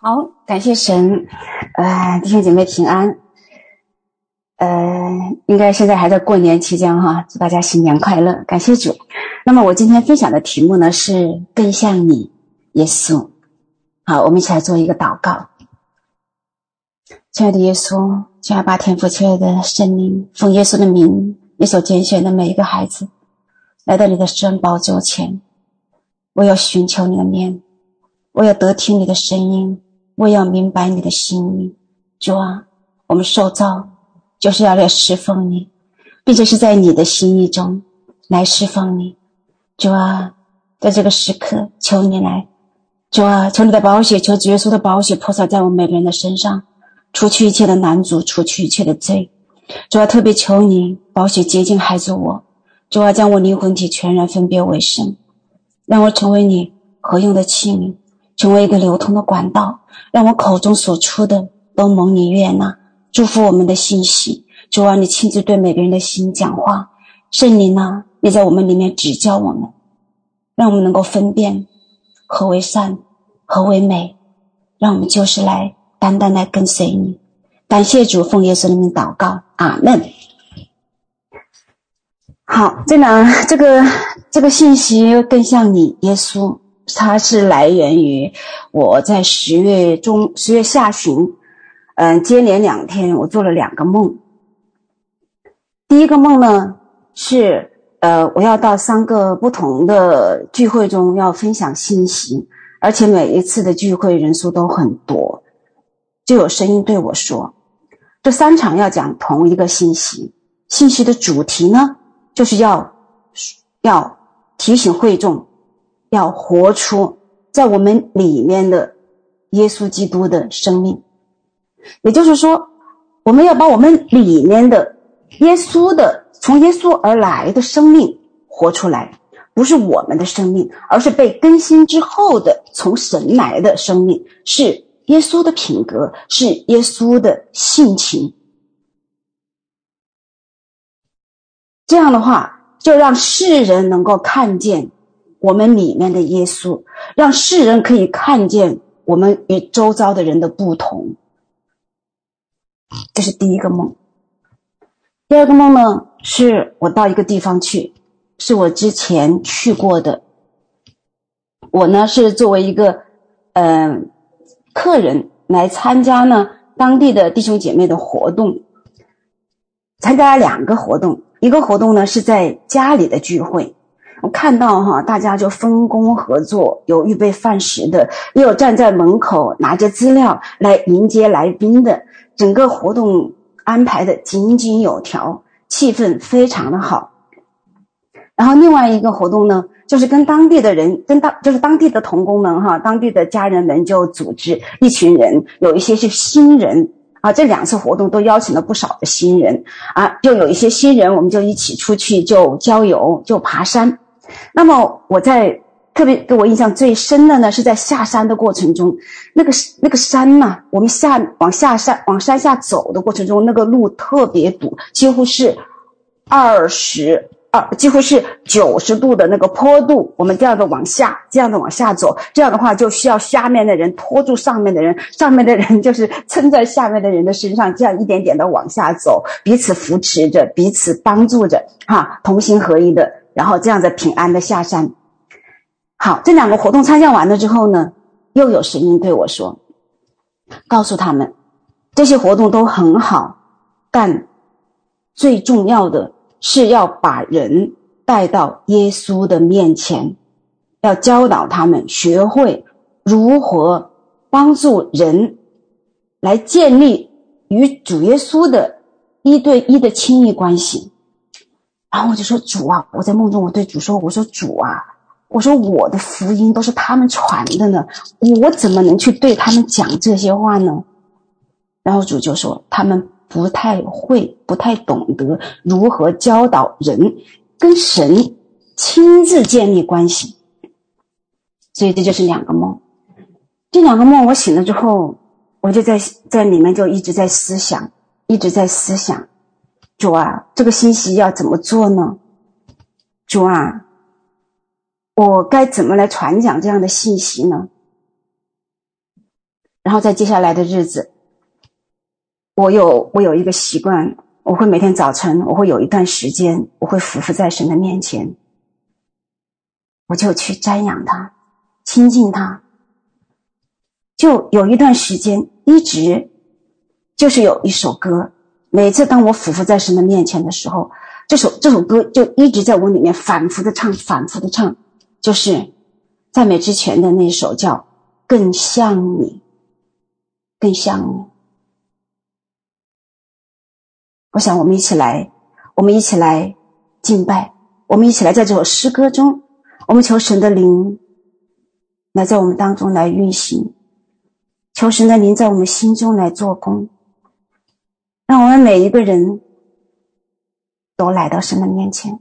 好，感谢神，呃，弟兄姐妹平安，呃，应该现在还在过年期间哈，祝大家新年快乐，感谢主。那么我今天分享的题目呢是更像你，耶稣。好，我们一起来做一个祷告。亲爱的耶稣，亲爱的天父，亲爱的圣灵，奉耶稣的名，你所拣选的每一个孩子，来到你的圣宝座前，我要寻求你的面，我要得听你的声音。我要明白你的心意，主啊，我们受造就是要来侍奉你，并且是在你的心意中来侍奉你，主啊，在这个时刻求你来，主啊，求你的宝血，求主耶稣的宝血泼洒在我们每个人的身上，除去一切的拦阻，除去一切的罪，主啊，特别求你宝血洁净孩子我，主啊，将我灵魂体全然分别为圣，让我成为你合用的器皿。成为一个流通的管道，让我口中所出的都蒙你悦纳，祝福我们的信息。主啊，你亲自对每个人的心讲话，圣灵啊，你在我们里面指教我们，让我们能够分辨何为善，何为美，让我们就是来单单来跟随你。感谢主，奉耶稣的名祷告，阿门。好，这呢，这个这个信息更像你，耶稣。它是来源于我在十月中、十月下旬，嗯，接连两天我做了两个梦。第一个梦呢是，呃，我要到三个不同的聚会中要分享信息，而且每一次的聚会人数都很多，就有声音对我说，这三场要讲同一个信息，信息的主题呢就是要要提醒会众。要活出在我们里面的耶稣基督的生命，也就是说，我们要把我们里面的耶稣的从耶稣而来的生命活出来，不是我们的生命，而是被更新之后的从神来的生命，是耶稣的品格，是耶稣的性情。这样的话，就让世人能够看见。我们里面的耶稣，让世人可以看见我们与周遭的人的不同。这是第一个梦。第二个梦呢，是我到一个地方去，是我之前去过的。我呢是作为一个嗯、客人来参加呢当地的弟兄姐妹的活动，参加了两个活动，一个活动呢是在家里的聚会。我看到哈，大家就分工合作，有预备饭食的，也有站在门口拿着资料来迎接来宾的。整个活动安排的井井有条，气氛非常的好。然后另外一个活动呢，就是跟当地的人，跟当就是当地的童工们哈，当地的家人们就组织一群人，有一些是新人啊。这两次活动都邀请了不少的新人啊，就有一些新人，我们就一起出去就郊游，就爬山。那么我在特别给我印象最深的呢，是在下山的过程中，那个那个山呐、我们下往下山往山下走的过程中，那个路特别堵，几乎是二十二，几乎是九十度的那个坡度。我们这样的往下，这样的往下走，这样的话就需要下面的人拖住上面的人，上面的人 就是撑在下面的人的身上，这样一点点的往下走，彼此扶持着，彼此帮助着，哈，同心合一的。然后这样子平安的下山。好，这两个活动参加完了之后呢，又有声音对我说：“告诉他们，这些活动都很好，但最重要的是要把人带到耶稣的面前，要教导他们学会如何帮助人来建立与主耶稣的一对一的亲密关系。”然后我就说主啊，我在梦中我对主说，我说主啊，我说我的福音都是他们传的呢，我怎么能去对他们讲这些话呢？然后主就说他们不太会，不太懂得如何教导人跟神亲自建立关系，所以这就是两个梦。这两个梦我醒了之后，我就在在里面就一直在思想，一直在思想。主啊，这个信息要怎么做呢？主啊，我该怎么来传讲这样的信息呢？然后在接下来的日子，我有我有一个习惯，我会每天早晨，我会有一段时间，我会俯伏在神的面前，我就去瞻仰他，亲近他。就有一段时间，一直就是有一首歌，每次当我俯伏在神的面前的时候，这首这首歌就一直在我里面反复的唱，反复的唱，就是赞美之泉的那首叫《更像你》，更像你。我想我们一起来，我们一起来敬拜，我们一起来在这首诗歌中，我们求神的灵来在我们当中来运行。求神的灵在我们心中来做工，让我们每一个人都来到神的面前，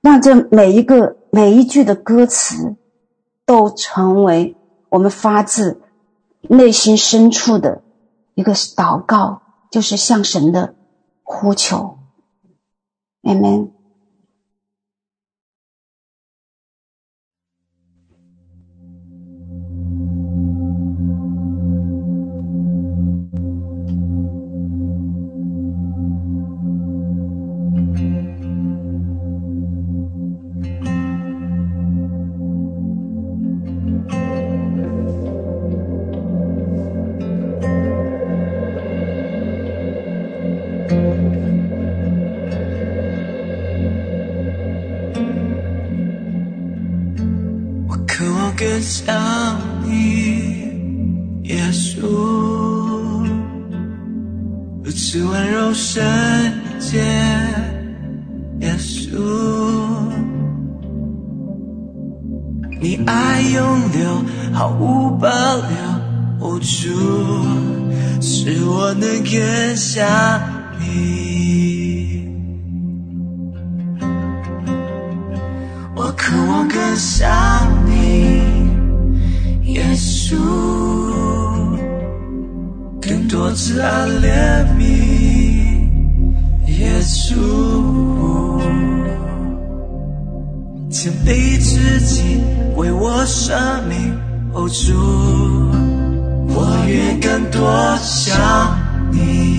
让这每一个每一句的歌词都成为我们发自内心深处的一个祷告，就是向神的呼求。阿想你，耶稣，如此温柔圣洁，耶稣，你爱永留，毫无保留，无助，使我能更想你。我渴望更想你。耶稣，更多慈爱怜悯，耶稣，谦卑自己为我舍命，哦主，我愿更多想你。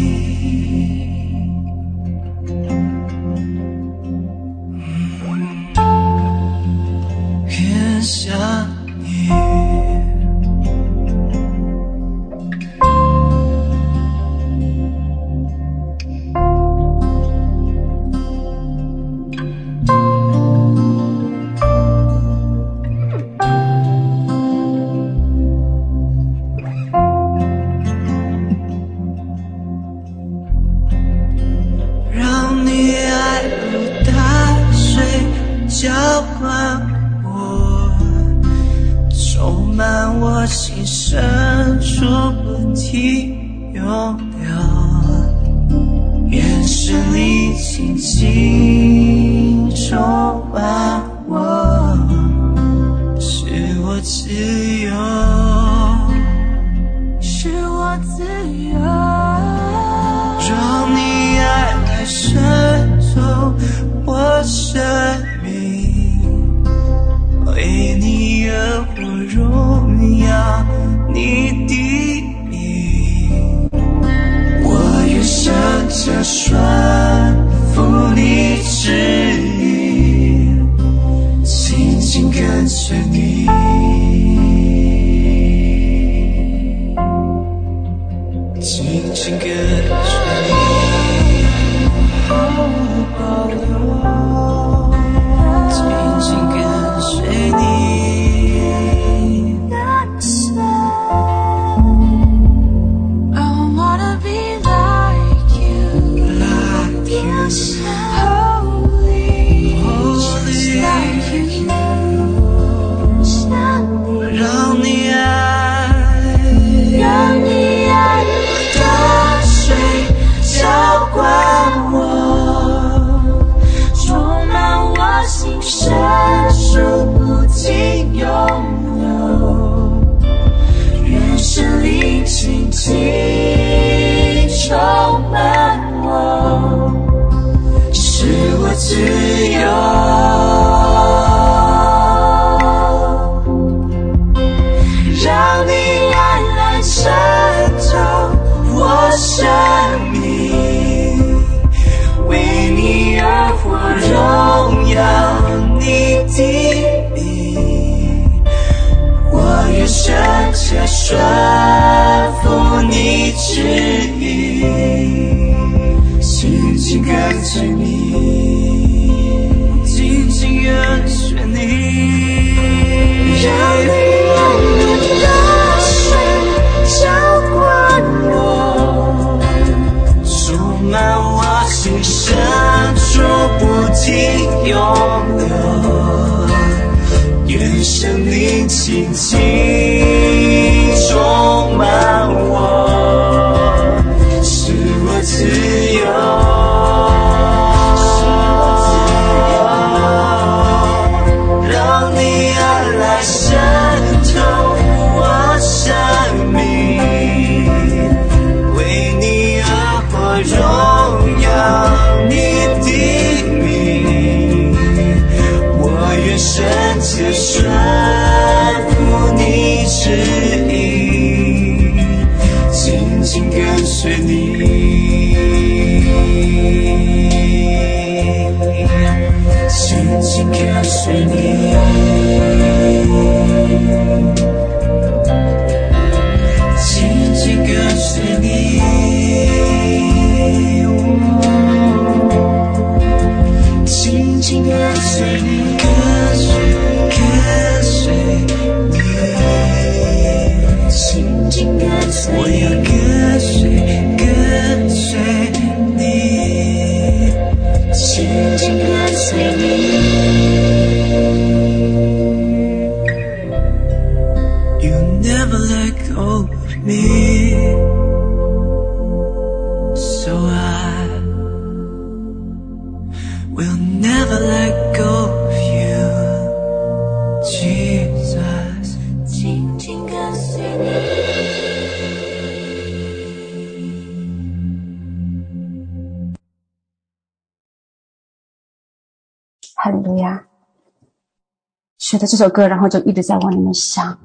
首歌，然后就一直在往里面想，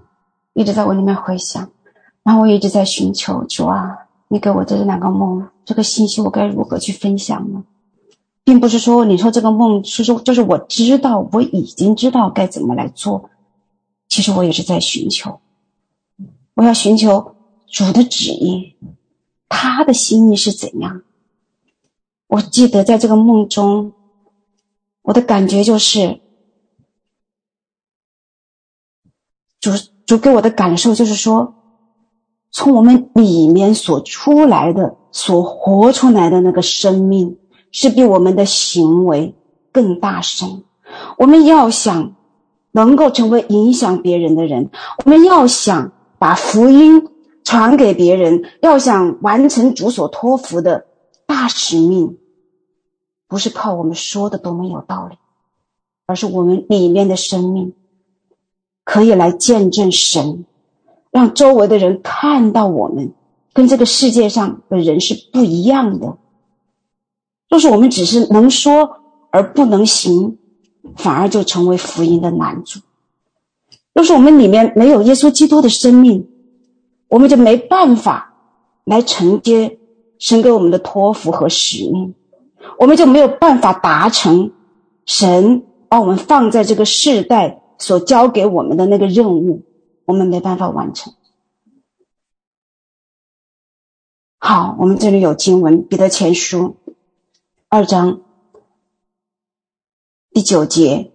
一直在往里面回想，然后我一直在寻求主啊，你给我这两个梦，这个信息我该如何去分享呢？并不是说你说这个梦是说，就是我知道，我已经知道该怎么来做。其实我也是在寻求，我要寻求主的旨意，他的心意是怎样？我记得在这个梦中，我的感觉就是。主主给我的感受就是说，从我们里面所出来的、所活出来的那个生命，是比我们的行为更大声。我们要想能够成为影响别人的人，我们要想把福音传给别人，要想完成主所托付的大使命，不是靠我们说的多么有道理，而是我们里面的生命。可以来见证神，让周围的人看到我们跟这个世界上的人是不一样的。若是我们只是能说而不能行，反而就成为福音的拦阻。若是我们里面没有耶稣基督的生命，我们就没办法来承接神给我们的托付和使命，我们就没有办法达成神把我们放在这个世代。所交给我们的那个任务，我们没办法完成。好，我们这里有经文，《彼得前书》二章第九节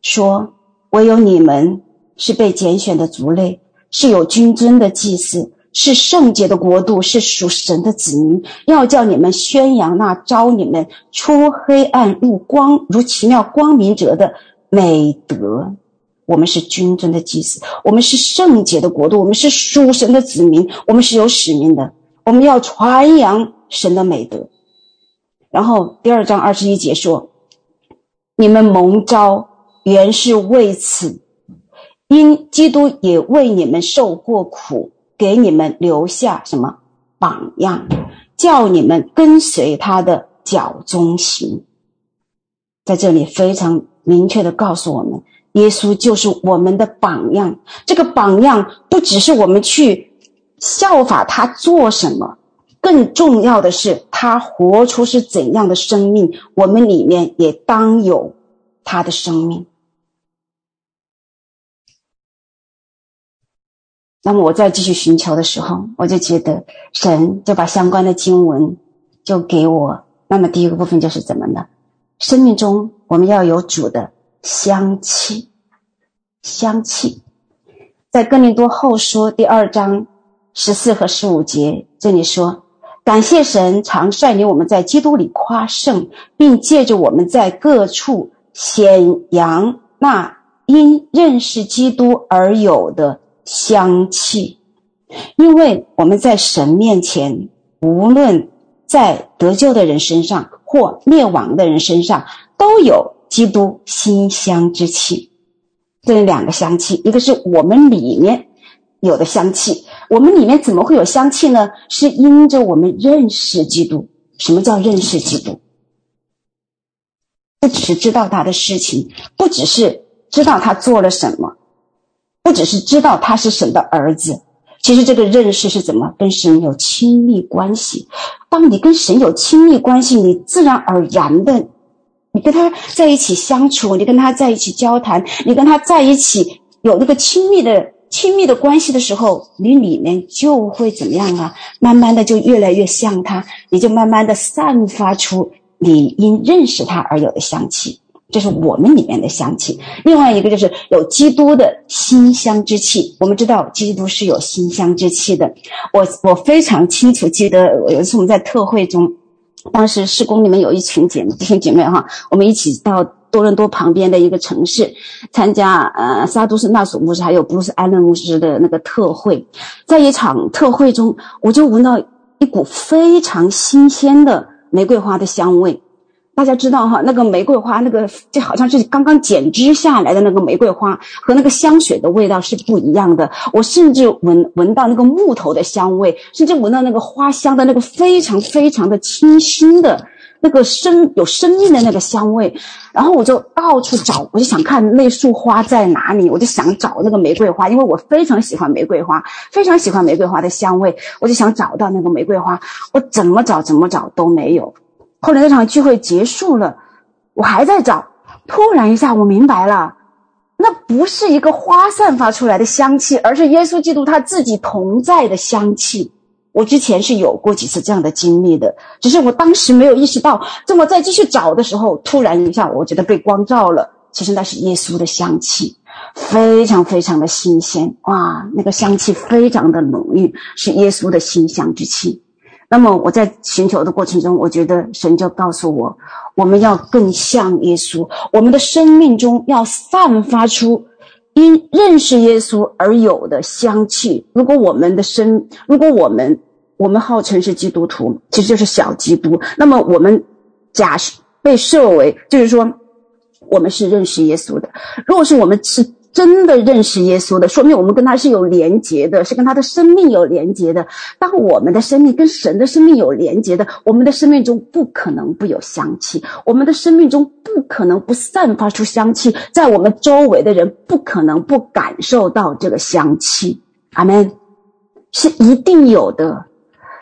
说：“唯有你们是被拣选的族类，是有君尊的祭司，是圣洁的国度，是属神的子民。要叫你们宣扬那召你们出黑暗入光，如奇妙光明者的美德。”我们是君尊的祭司，我们是圣洁的国度，我们是属神的子民，我们是有使命的，我们要传扬神的美德。然后第二章二十一节说：“你们蒙召原是为此，因基督也为你们受过苦，给你们留下什么榜样，叫你们跟随他的脚踪行。”在这里非常明确的告诉我们。耶稣就是我们的榜样。这个榜样不只是我们去效法他做什么，更重要的是，他活出是怎样的生命，我们里面也当有他的生命。那么我再继续寻求的时候，我就觉得神就把相关的经文就给我。那么第一个部分就是怎么呢？生命中我们要有主的香气，香气。在哥林多后书第二章十四和十五节这里说：“感谢神，常率领我们在基督里夸胜，并借着我们在各处显扬那因认识基督而有的。”香气，因为我们在神面前，无论在得救的人身上或灭亡的人身上，都有基督馨香之气。这两个香气，一个是我们里面有的香气。我们里面怎么会有香气呢？是因着我们认识基督。什么叫认识基督？不只是知道他的事情，不只是知道他做了什么。不只是知道他是神的儿子，其实这个认识是怎么跟神有亲密关系？当你跟神有亲密关系，你自然而然的，你跟他在一起相处，你跟他在一起交谈，你跟他在一起有那个亲密的亲密的关系的时候，你里面就会怎么样啊？慢慢的就越来越像他，你就慢慢的散发出你因认识他而有的香气。这是我们里面的香气，另外一个就是有基督的馨香之气。我们知道基督是有馨香之气的。我我非常清楚记得有一次我们在特会中，当时施工里面有一群姐妹弟兄姐妹哈，我们一起到多伦多旁边的一个城市参加呃撒都斯纳索牧师还有布鲁斯艾伦牧师的那个特会，在一场特会中，我就闻到一股非常新鲜的玫瑰花的香味。大家知道哈，那个玫瑰花，那个就好像是刚刚剪枝下来的那个玫瑰花，和那个香水的味道是不一样的。我甚至闻闻到那个木头的香味，甚至闻到那个花香的那个非常非常的清新的那个生有生命的那个香味。然后我就到处找，我就想看那束花在哪里，我就想找那个玫瑰花，因为我非常喜欢玫瑰花，非常喜欢玫瑰花的香味，我就想找到那个玫瑰花，我怎么找怎么找都没有。后来那场聚会结束了，我还在找。突然一下，我明白了，那不是一个花散发出来的香气，而是耶稣基督他自己同在的香气。我之前是有过几次这样的经历的，只是我当时没有意识到。这么再继续找的时候，突然一下，我觉得被光照了。其实那是耶稣的香气，非常非常的新鲜。哇，那个香气非常的浓郁，是耶稣的馨香之气。那么我在寻求的过程中，我觉得神就告诉我，我们要更像耶稣，我们的生命中要散发出因认识耶稣而有的香气。如果我们的生，如果我们我们号称是基督徒，其实就是小基督，那么我们假设被设为，就是说我们是认识耶稣的。如果是我们是。真的认识耶稣的，说明我们跟他是有连结的，是跟他的生命有连结的。当我们的生命跟神的生命有连结的，我们的生命中不可能不有香气，我们的生命中不可能不散发出香气，在我们周围的人不可能不感受到这个香气。阿门，是一定有的。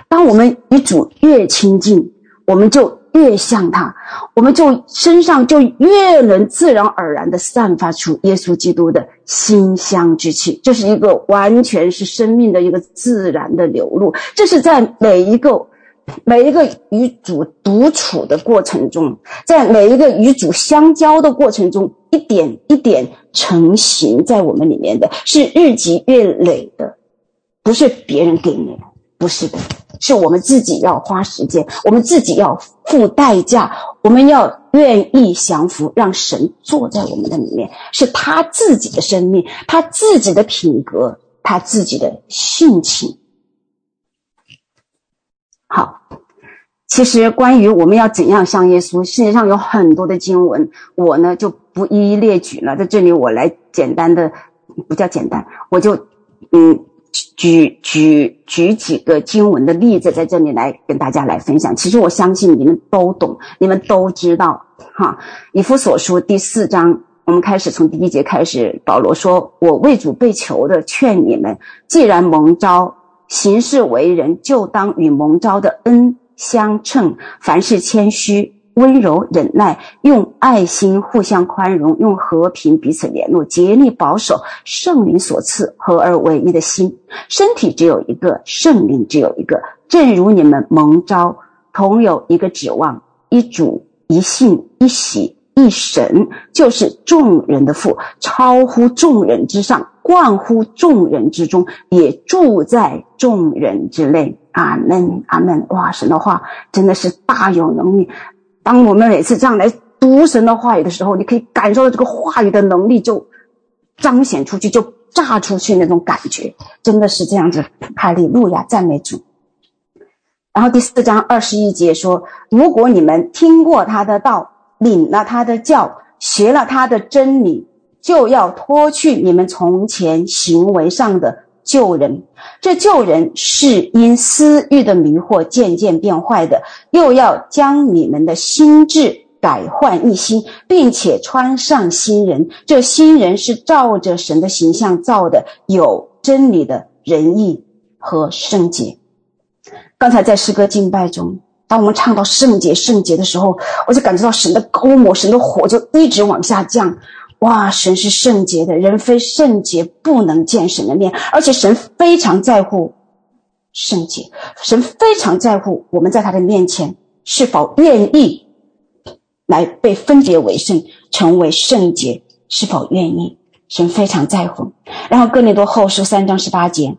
当我们与主越亲近，我们就。越像他，我们就身上就越能自然而然地散发出耶稣基督的馨香之气。这是一个完全是生命的一个自然的流露。这是在每一个每一个与主独处的过程中，在每一个与主相交的过程中，一点一点成型在我们里面的，是日积月累的，不是别人给你的，不是的。是我们自己要花时间，我们自己要付代价，我们要愿意降服，让神坐在我们的里面，是他自己的生命，他自己的品格，他自己的性情。好，其实关于我们要怎样像耶稣，世界上有很多的经文，我呢就不一一列举了，在这里我来简单的，不叫简单，我就嗯。举举举几个经文的例子，在这里来跟大家来分享。其实我相信你们都懂，你们都知道。哈，以弗所书第四章，我们开始从第一节开始。保罗说：“我为主被囚的，劝你们，既然蒙召，行事为人，就当与蒙召的恩相称。凡事谦虚、温柔、忍耐，用爱心互相宽容，用和平彼此联络，竭力保守圣灵所赐合而为一的心。身体只有一个，圣灵只有一个。正如你们蒙召，同有一个指望，一主、一信、一喜。一神就是众人的父，超乎众人之上，贯乎众人之中，也住在众人之内。阿门，阿门。哇，神的话真的是大有能力。当我们每次这样来读神的话语的时候，你可以感受到这个话语的能力就彰显出去，就炸出去那种感觉，真的是这样子。哈利路亚，赞美主。然后第四章二十一节说：“如果你们听过他的道。”领了他的教，学了他的真理，就要脱去你们从前行为上的旧人。这旧人是因私欲的迷惑渐渐变坏的，又要将你们的心智改换一新，并且穿上新人。这新人是照着神的形象造的，有真理的仁义和圣洁。刚才在诗歌敬拜中。当我们唱到圣洁圣洁的时候，我就感觉到神的膏抹，神的火就一直往下降。哇，神是圣洁的，人非圣洁不能见神的面，而且神非常在乎圣洁，神非常在乎我们在他的面前是否愿意来被分别为圣，成为圣洁，是否愿意？神非常在乎。然后哥林多后书三章十八节。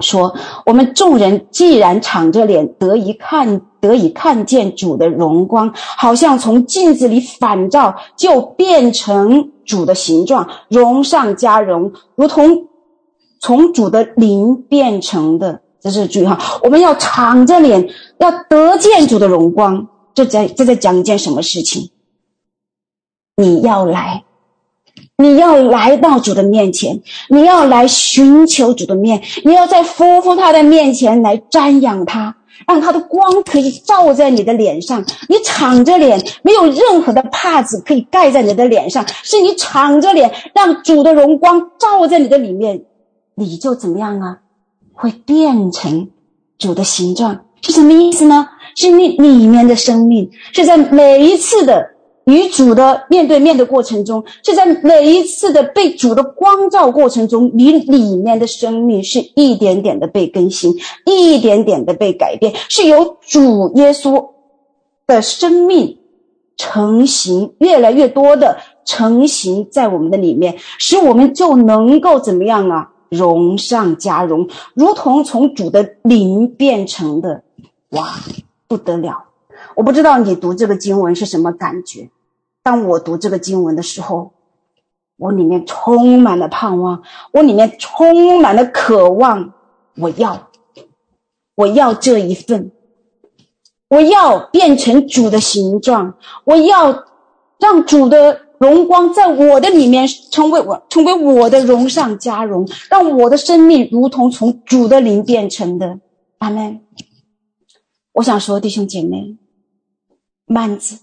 说：“我们众人既然敞着脸得以看，得以看见主的荣光，好像从镜子里反照，就变成主的形状，荣上加荣，如同从主的灵变成的。这是注意哈，我们要敞着脸，要得见主的荣光。这在这在讲一件什么事情？你要来。”你要来到主的面前，你要来寻求主的面，你要在夫妇他的面前来瞻仰他，让他的光可以照在你的脸上。你敞着脸，没有任何的帕子可以盖在你的脸上，是你敞着脸，让主的荣光照在你的里面，你就怎么样啊？会变成主的形状，是什么意思呢？是你里面的生命，是在每一次的。与主的面对面的过程中，是在每一次的被主的光照过程中，你里面的生命是一点点的被更新，一点点的被改变，是由主耶稣的生命成型，越来越多的成型在我们的里面，使我们就能够怎么样啊？荣上加荣，如同从主的灵变成的，哇，不得了！我不知道你读这个经文是什么感觉。当我读这个经文的时候，我里面充满了盼望，我里面充满了渴望。我要，我要这一份，我要变成主的形状，我要让主的荣光在我的里面成为我，成为我的荣上加荣，让我的生命如同从主的灵变成的。阿门。我想说，弟兄姐妹。幔子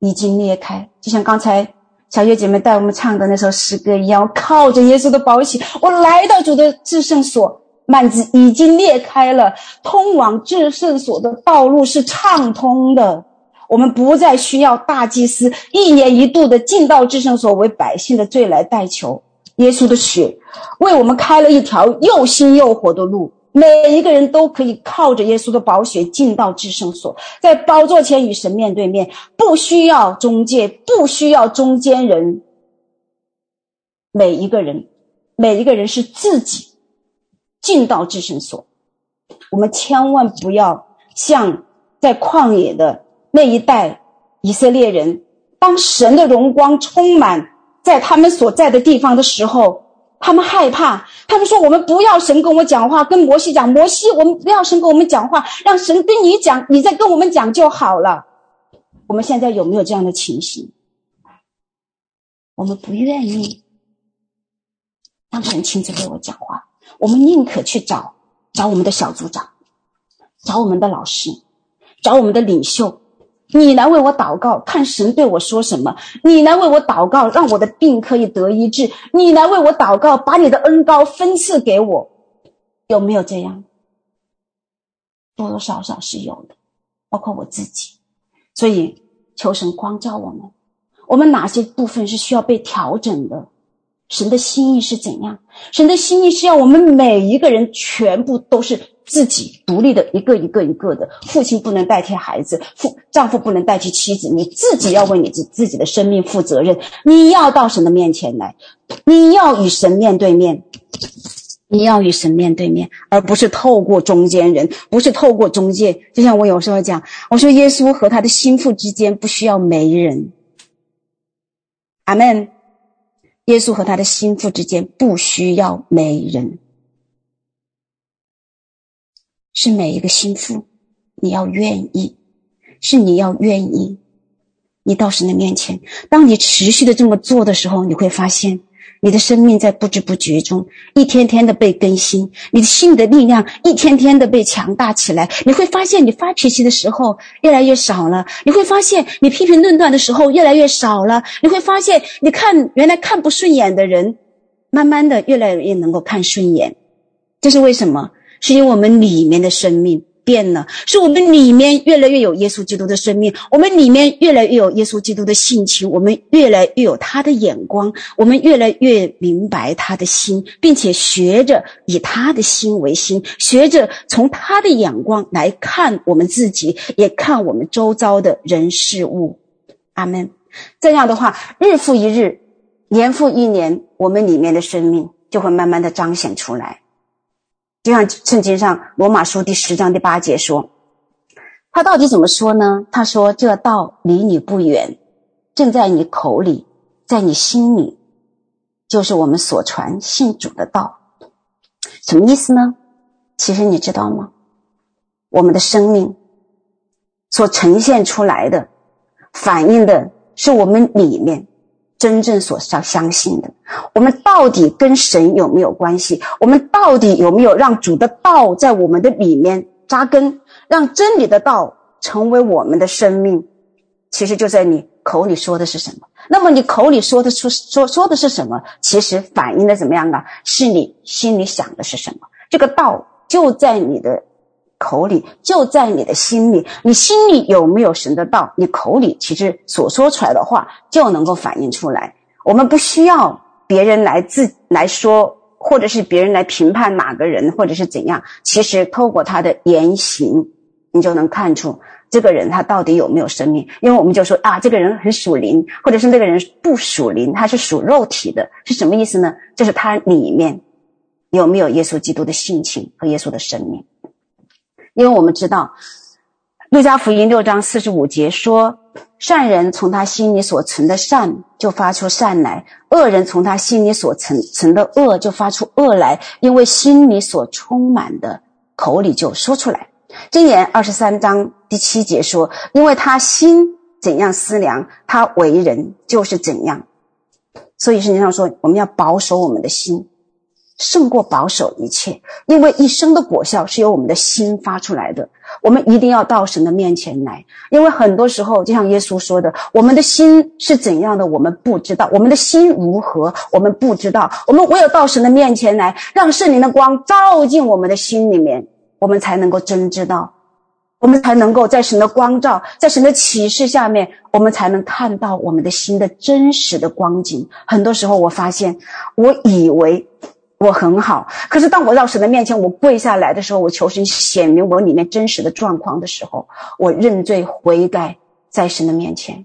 已经裂开，就像刚才小月姐妹带我们唱的那首诗歌一样。我靠着耶稣的宝血，我来到主的至圣所，幔子已经裂开了，通往至圣所的道路是畅通的。我们不再需要大祭司一年一度的进到至圣所为百姓的罪来代求，耶稣的血为我们开了一条又新又活的路。每一个人都可以靠着耶稣的宝血进到至圣所，在宝座前与神面对面，不需要中介，不需要中间人。每一个人，每一个人是自己进到至圣所。我们千万不要像在旷野的那一代以色列人，当神的荣光充满在他们所在的地方的时候。他们害怕，他们说：“我们不要神跟我讲话，跟摩西讲，摩西，我们不要神跟我们讲话，让神跟你讲，你再跟我们讲就好了。”我们现在有没有这样的情形？我们不愿意让神亲自跟我讲话，我们宁可去找找我们的小组长，找我们的老师，找我们的领袖。你来为我祷告，看神对我说什么。你来为我祷告，让我的病可以得医治。你来为我祷告，把你的恩膏分赐给我。有没有这样？多多少少是有的，包括我自己。所以求神光照我们，我们哪些部分是需要被调整的？神的心意是怎样？神的心意是要我们每一个人全部都是自己独立的，一个一个一个的。父亲不能代替孩子，父丈夫不能代替妻子，你自己要为你自自己的生命负责任。你要到神的面前来，你要与神面对面，你要与神面对面，而不是透过中间人，不是透过中介。就像我有时候讲，我说耶稣和他的心腹之间不需要媒人。阿门。耶稣和他的心腹之间不需要媒人，是每一个心腹，你要愿意，是你要愿意，你到神的面前，当你持续的这么做的时候，你会发现。你的生命在不知不觉中一天天的被更新，你的心的力量一天天的被强大起来。你会发现，你发脾气的时候越来越少了；你会发现，你批评论断的时候越来越少了；你会发现，你看原来看不顺眼的人，慢慢的越来越能够看顺眼。这是为什么？是因为我们里面的生命。变了，是我们里面越来越有耶稣基督的生命，我们里面越来越有耶稣基督的性情，我们越来越有他的眼光，我们越来越明白他的心，并且学着以他的心为心，学着从他的眼光来看我们自己，也看我们周遭的人事物。阿门。这样的话，日复一日，年复一年，我们里面的生命就会慢慢的彰显出来。就像圣经上罗马书第十章第八节说，他到底怎么说呢？他说：“这道离你不远，正在你口里，在你心里，就是我们所传信主的道。”什么意思呢？其实你知道吗？我们的生命所呈现出来的，反映的是我们里面。真正所相相信的，我们到底跟神有没有关系？我们到底有没有让主的道在我们的里面扎根，让真理的道成为我们的生命？其实就在你口里说的是什么。那么你口里说的出说说的是什么？其实反映的怎么样啊？是你心里想的是什么？这个道就在你的。口里就在你的心里，你心里有没有神的道？你口里其实所说出来的话就能够反映出来。我们不需要别人来自来说，或者是别人来评判哪个人，或者是怎样。其实透过他的言行，你就能看出这个人他到底有没有生命。因为我们就说啊，这个人很属灵，或者是那个人不属灵，他是属肉体的，是什么意思呢？就是他里面有没有耶稣基督的性情和耶稣的生命。因为我们知道，《路加福音》六章四十五节说：“善人从他心里所存的善就发出善来，恶人从他心里所存存的恶就发出恶来，因为心里所充满的，口里就说出来。”箴言二十三章第七节说：“因为他心怎样思量，他为人就是怎样。”所以圣经上说，我们要保守我们的心。胜过保守一切，因为一生的果效是由我们的心发出来的。我们一定要到神的面前来，因为很多时候，就像耶稣说的，我们的心是怎样的，我们不知道；我们的心如何，我们不知道。我们唯有到神的面前来，让圣灵的光照进我们的心里面，我们才能够真知道，我们才能够在神的光照，在神的启示下面，我们才能看到我们的心的真实的光景。很多时候，我发现，我以为。我很好，可是当我到神的面前，我跪下来的时候，我求神显明我里面真实的状况的时候，我认罪悔改，在神的面前。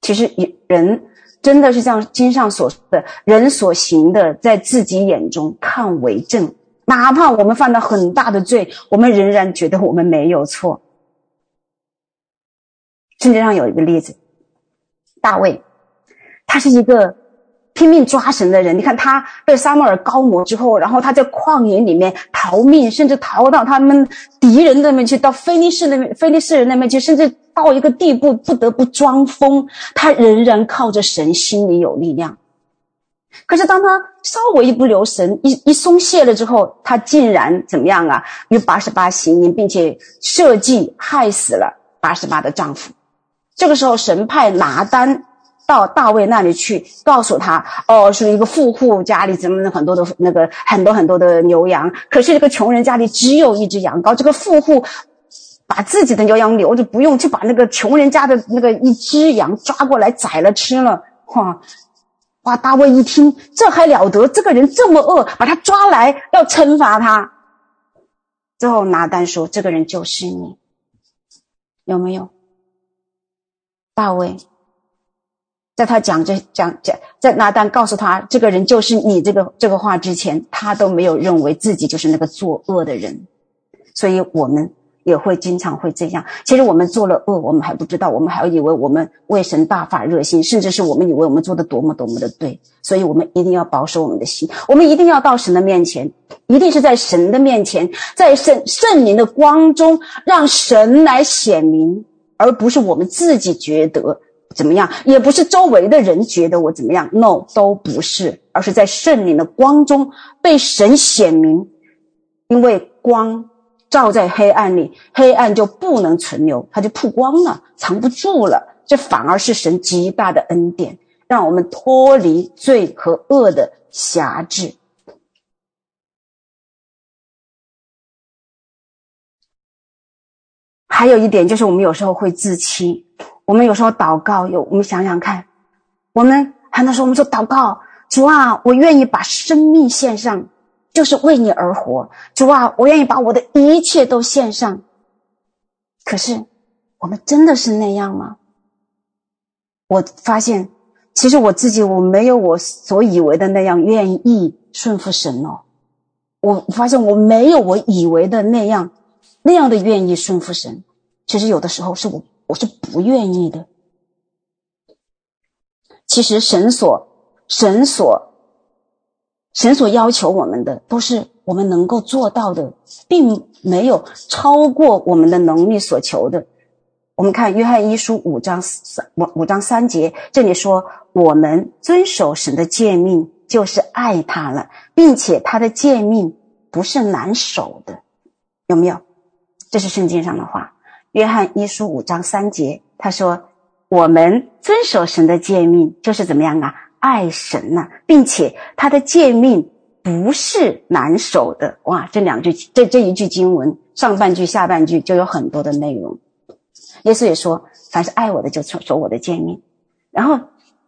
其实人真的是像经上所说的，人所行的，在自己眼中看为正，哪怕我们犯了很大的罪，我们仍然觉得我们没有错。圣经上有一个例子，大卫，他是一个。拼命抓神的人，你看他被撒母耳高摩之后，然后他在旷野里面逃命，甚至逃到他们敌人那边去，到非利士那边，非利士人那边去，甚至到一个地步不得不装疯，他仍然靠着神，心里有力量。可是当他稍微一不留神，一一松懈了之后，他竟然怎么样啊？有八十八行淫，并且设计害死了八十八的丈夫。这个时候，神派拿单。到大卫那里去，告诉他，哦，是一个富户家里怎么很多的那个很多很多的牛羊，可是这个穷人家里只有一只羊羔。这个富户把自己的牛羊留着不用，就把那个穷人家的那个一只羊抓过来宰了吃了。哇，哇！大卫一听，这还了得？这个人这么恶，把他抓来要惩罚他。最后拿单说：“这个人就是你，有没有？”大卫在他讲这讲讲，在拿单告诉他这个人就是你这个这个话之前，他都没有认为自己就是那个作恶的人，所以我们。也会经常会这样。其实我们做了恶，我们还不知道，我们还以为我们为神大发热心，甚至是我们以为我们做的多么多么的对。所以我们一定要保守我们的心，我们一定要到神的面前，一定是在神的面前，在圣圣灵的光中，让神来显明，而不是我们自己觉得怎么样，也不是周围的人觉得我怎么样。No，都不是，而是在圣灵的光中被神显明，因为光。照在黑暗里，黑暗就不能存留，它就曝光了，藏不住了。这反而是神极大的恩典，让我们脱离罪和恶的辖制。还有一点就是，我们有时候会自欺。我们有时候祷告，有我们想想看，我们很多时候我们说祷告，主啊，我愿意把生命献上。就是为你而活，主啊，我愿意把我的一切都献上。可是，我们真的是那样吗？我发现，其实我自己我没有我所以为的那样愿意顺服神哦。我发现我没有我以为的那样那样的愿意顺服神。其实有的时候是我我是不愿意的。其实神所神所。神所要求我们的都是我们能够做到的，并没有超过我们的能力所求的。我们看约翰一书五章三五五章三节，这里说：“我们遵守神的诫命，就是爱他了，并且他的诫命不是难守的。”有没有？这是圣经上的话。约翰一书五章三节，他说：“我们遵守神的诫命，就是怎么样啊？”爱神呐、并且他的诫命不是难守的。哇，这两句，这这一句经文上半句下半句就有很多的内容。耶稣也说，凡是爱我的就守守我的诫命。然后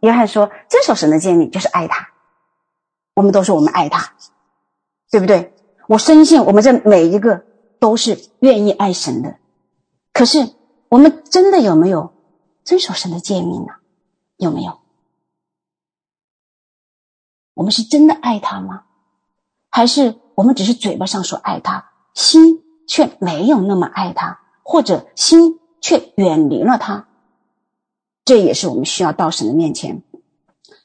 约翰说，遵守神的诫命就是爱他。我们都说我们爱他，对不对？我深信我们这每一个都是愿意爱神的。可是我们真的有没有遵守神的诫命呢？有没有？我们是真的爱他吗？还是我们只是嘴巴上说爱他，心却没有那么爱他，或者心却远离了他？这也是我们需要到神的面前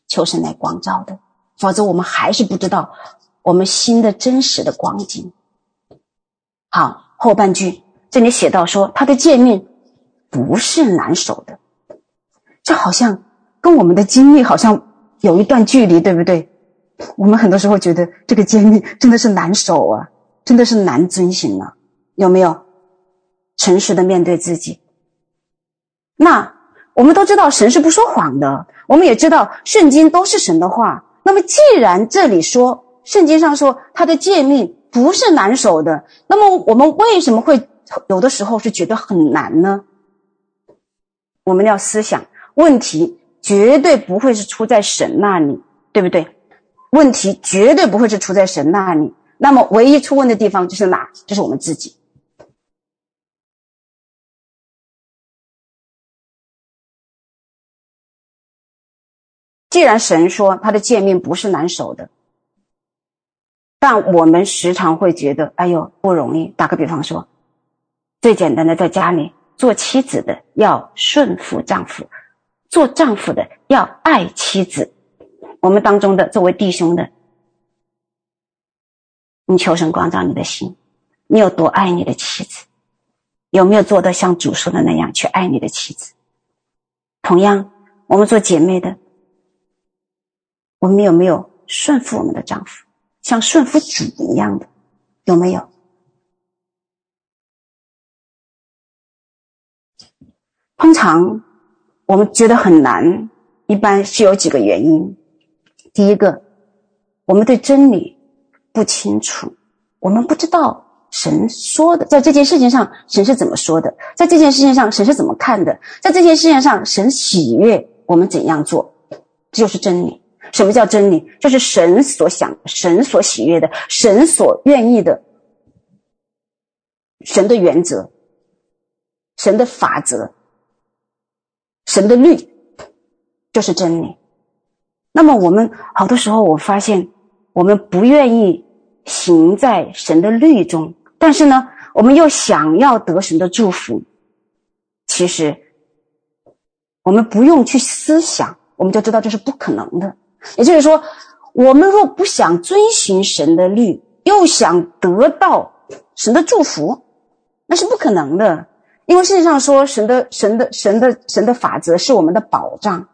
求神来光照的。否则，我们还是不知道我们心的真实的光景。好，后半句这里写到说，他的诫命不是难守的，这好像跟我们的经历好像有一段距离，对不对？我们很多时候觉得这个诫命真的是难守啊，真的是难遵行啊，有没有？诚实的面对自己。那我们都知道神是不说谎的，我们也知道圣经都是神的话。那么既然这里说圣经上说他的诫命不是难守的，那么我们为什么会有的时候是觉得很难呢？我们要思想问题，绝对不会是出在神那里，对不对？问题绝对不会是出在神那里，那么唯一出问的地方就是哪？就是我们自己。既然神说他的诫命不是难守的，但我们时常会觉得，哎呦，不容易。打个比方说，最简单的，在家里做妻子的要顺服丈夫，做丈夫的要爱妻子。我们当中的作为弟兄的，你求神光照你的心，你有多爱你的妻子？有没有做到像主说的那样去爱你的妻子？同样，我们做姐妹的，我们有没有顺服我们的丈夫，像顺服主一样的？有没有？通常我们觉得很难。一般是有几个原因。第一个，我们对真理不清楚，我们不知道神说的，在这件事情上神是怎么说的，在这件事情上神是怎么看的，在这件事情上神喜悦我们怎样做，这就是真理。什么叫真理？就是神所想、神所喜悦的、神所愿意的、神的原则、神的法则、神的律，就是真理。那么我们好多时候，我发现我们不愿意行在神的律中，但是呢，我们又想要得神的祝福。其实，我们不用去思想，我们就知道这是不可能的。也就是说，我们若不想遵循神的律，又想得到神的祝福，那是不可能的。因为圣经上说，神的、神的、神的、神的法则是我们的保障，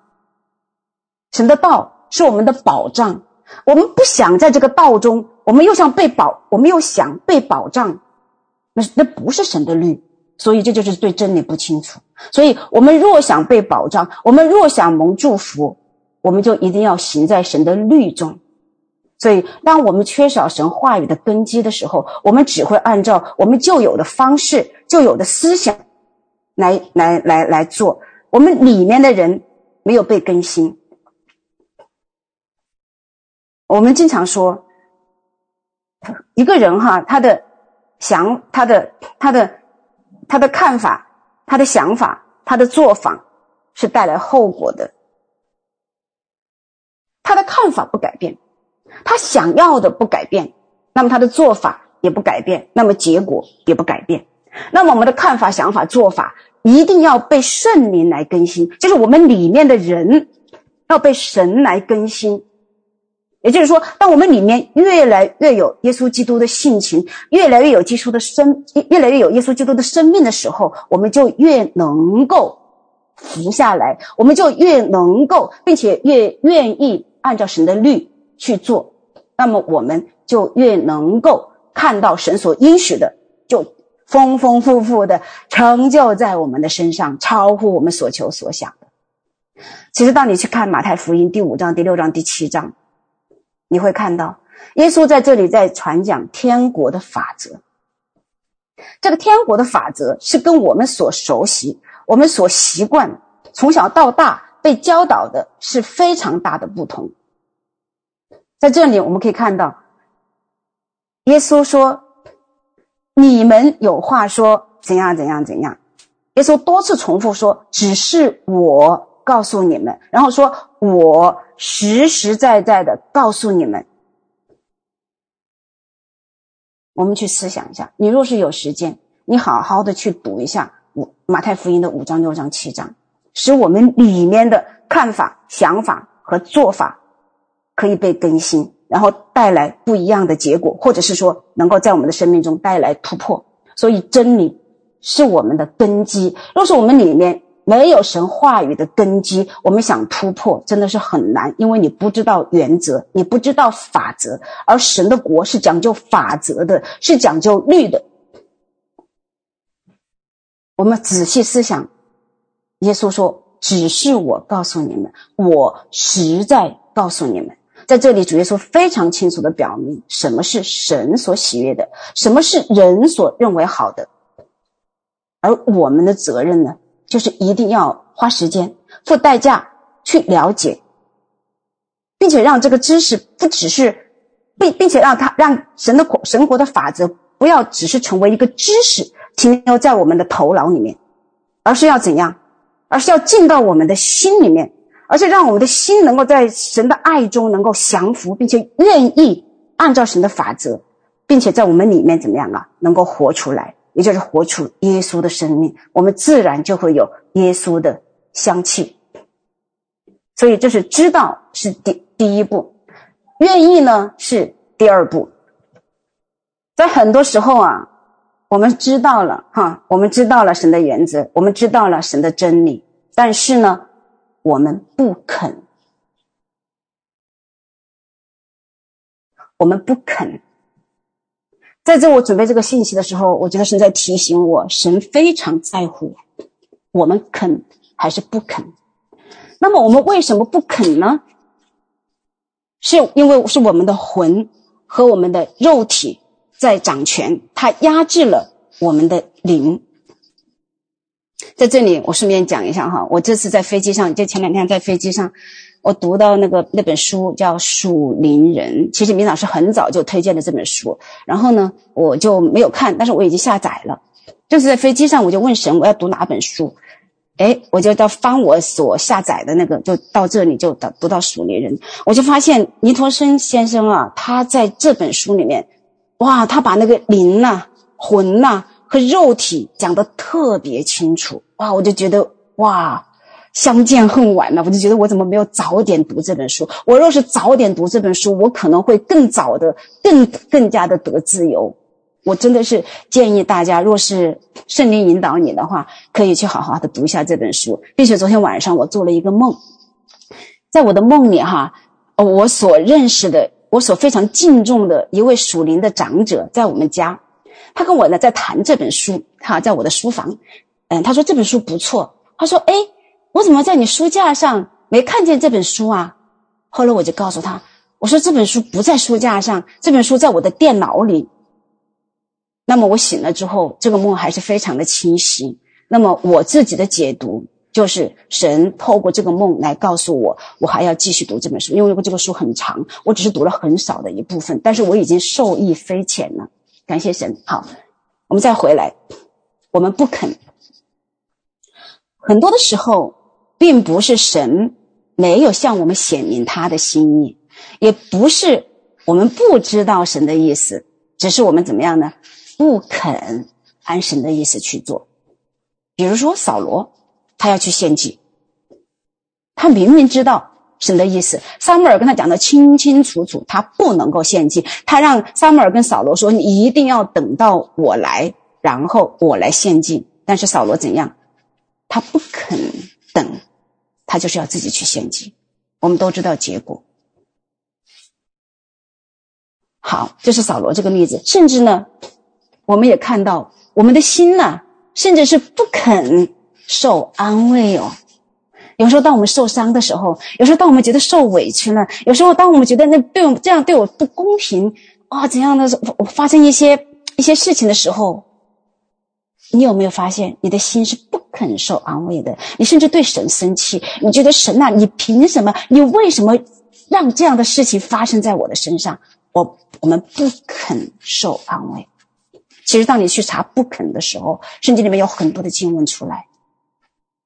神的道是我们的保障。我们不想在这个道中，我们又想被保，我们又想被保障，那那不是神的律。所以这就是对真理不清楚。所以我们若想被保障，我们若想蒙祝福。我们就一定要行在神的律中，所以当我们缺少神话语的根基的时候，我们只会按照我们旧有的方式、旧有的思想来来来来做。我们里面的人没有被更新。我们经常说，一个人哈，他的想、他的、他的、他的看法、他的想法、他的做法，是带来后果的。他的看法不改变，他想要的不改变，那么他的做法也不改变，那么结果也不改变。那么我们的看法、想法、做法一定要被圣灵来更新，就是我们里面的人要被神来更新。也就是说，当我们里面越来越有耶稣基督的性情，越来越有基督的生，越来越有耶稣基督的生命的时候，我们就越能够服下来，我们就越能够，并且越愿意。按照神的律去做，那么我们就越能够看到神所应许的，就丰丰富富的成就在我们的身上，超乎我们所求所想的。其实，当你去看马太福音第五章、第六章、第七章，你会看到耶稣在这里在传讲天国的法则。这个天国的法则是跟我们所熟悉、我们所习惯从小到大。被教导的是非常大的不同。在这里，我们可以看到，耶稣说：“你们有话说，怎样怎样怎样。”耶稣多次重复说：“只是我告诉你们。”然后说：“我实实在在的告诉你们。”我们去思想一下，你若是有时间，你好好的去读一下五马太福音的五章、六章、七章。使我们里面的看法、想法和做法可以被更新，然后带来不一样的结果，或者是说能够在我们的生命中带来突破。所以真理是我们的根基。若是我们里面没有神话语的根基，我们想突破真的是很难，因为你不知道原则，你不知道法则，而神的国是讲究法则的，是讲究律的。我们仔细思想。耶稣说：“只是我告诉你们，我实在告诉你们，在这里，主耶稣非常清楚地表明什么是神所喜悦的，什么是人所认为好的。而我们的责任呢，就是一定要花时间、付代价去了解，并且让这个知识不只是，并并且让他让神的神国的法则不要只是成为一个知识停留在我们的头脑里面，而是要怎样？”而是要进到我们的心里面，而且让我们的心能够在神的爱中能够降服，并且愿意按照神的法则，并且在我们里面怎么样啊？能够活出来，也就是活出耶稣的生命，我们自然就会有耶稣的香气。所以这是知道是第第一步，愿意呢是第二步。在很多时候啊。我们知道了哈，我们知道了神的原则，我们知道了神的真理，但是呢，我们不肯，我们不肯。在这我准备这个信息的时候，我觉得神在提醒我，神非常在乎我们肯还是不肯。那么我们为什么不肯呢？是因为是我们的魂和我们的肉体在掌权，它压制了我们的灵。在这里，我顺便讲一下哈，我这次在飞机上，就前两天在飞机上，我读到那个那本书叫《属灵人》，其实明老师很早就推荐了这本书，然后呢，我就没有看，但是我已经下载了。就是在飞机上，我就问神，我要读哪本书？哎，我就到翻我所下载的那个，就到这里就到读到《属灵人》，我就发现尼托生先生啊，他在这本书里面，哇，他把那个灵呐、魂呐、和肉体讲得特别清楚哇，我就觉得哇，相见恨晚了。我就觉得我怎么没有早点读这本书？我若是早点读这本书，我可能会更早的、更更加的得自由。我真的是建议大家，若是圣灵引导你的话，可以去好好的读一下这本书。并且昨天晚上我做了一个梦，在我的梦里哈，我所认识的、我所非常敬重的一位属灵的长者，在我们家。他跟我呢在谈这本书，哈，在我的书房，嗯，他说这本书不错。他说，哎，我怎么在你书架上没看见这本书啊？后来我就告诉他，我说这本书不在书架上，这本书在我的电脑里。那么我醒了之后，这个梦还是非常的清晰。那么我自己的解读就是，神透过这个梦来告诉我，我还要继续读这本书，因为这个书很长，我只是读了很少的一部分，但是我已经受益匪浅了。感谢神，好，我们再回来。我们不肯，很多的时候，并不是神没有向我们显明他的心意，也不是我们不知道神的意思，只是我们怎么样呢？不肯按神的意思去做。比如说扫罗，他要去献祭，他明明知道。神的意思，撒母耳跟他讲得清清楚楚，他不能够献祭。他让撒母耳跟扫罗说：“你一定要等到我来，然后我来献祭。”但是扫罗怎样？他不肯等，他就是要自己去献祭。我们都知道结果。好，这是扫罗这个例子。甚至呢，我们也看到我们的心呢，甚至是不肯受安慰哦。有时候，当我们受伤的时候，有时候当我们觉得受委屈了，有时候当我们觉得那对我这样对我不公平啊，怎样的发生一些一些事情的时候，你有没有发现你的心是不肯受安慰的？你甚至对神生气，你觉得神啊，你凭什么？你为什么让这样的事情发生在我的身上？我我们不肯受安慰。其实，当你去查不肯的时候，圣经里面有很多的经文出来，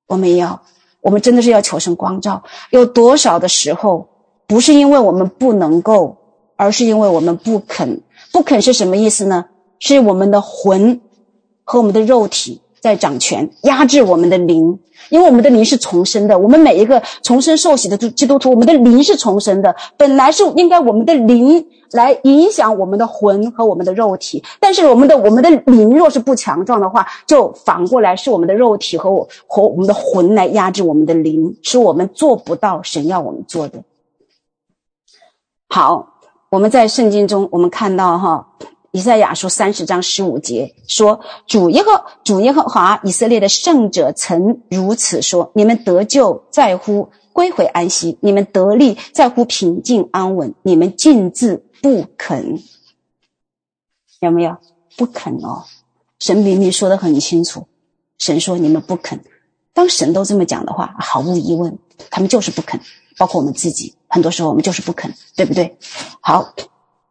我们要。我们真的是要求生光照，有多少的时候，不是因为我们不能够，而是因为我们不肯。不肯是什么意思呢？是我们的魂和我们的肉体在掌权，压制我们的灵。因为我们的灵是重生的，我们每一个重生受洗的基督徒，我们的灵是重生的，本来是应该我们的灵。来影响我们的魂和我们的肉体，但是我们的我们的灵若是不强壮的话，就反过来是我们的肉体和我和我们的魂来压制我们的灵，使我们做不到神要我们做的。好，我们在圣经中我们看到哈，以赛亚书三十章十五节说：“主耶和主耶和华以色列的圣者曾如此说：你们得救在乎归回安息，你们得力在乎平静安稳，你们竟自。”不肯，有没有？不肯哦，神明明说得很清楚，神说你们不肯。当神都这么讲的话，毫无疑问，他们就是不肯。包括我们自己，很多时候我们就是不肯，对不对？好，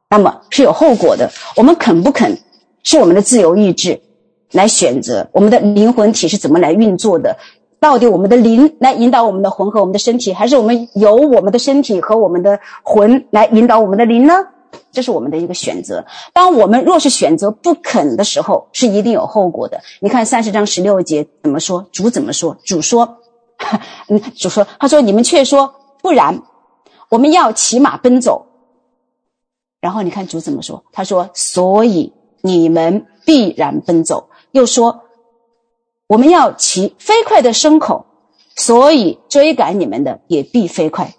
那么是有后果的。我们肯不肯，是我们的自由意志来选择。我们的灵魂体是怎么来运作的？到底我们的灵来引导我们的魂和我们的身体，还是我们由我们的身体和我们的魂来引导我们的灵呢？这是我们的一个选择。当我们若是选择不肯的时候，是一定有后果的。你看三十章十六节怎么说？主怎么说？主说，嗯，主说，他说：“你们却说不然，我们要骑马奔走。”然后你看主怎么说？他说：“所以你们必然奔走。”又说：“我们要骑飞快的牲口，所以追赶你们的也必飞快。”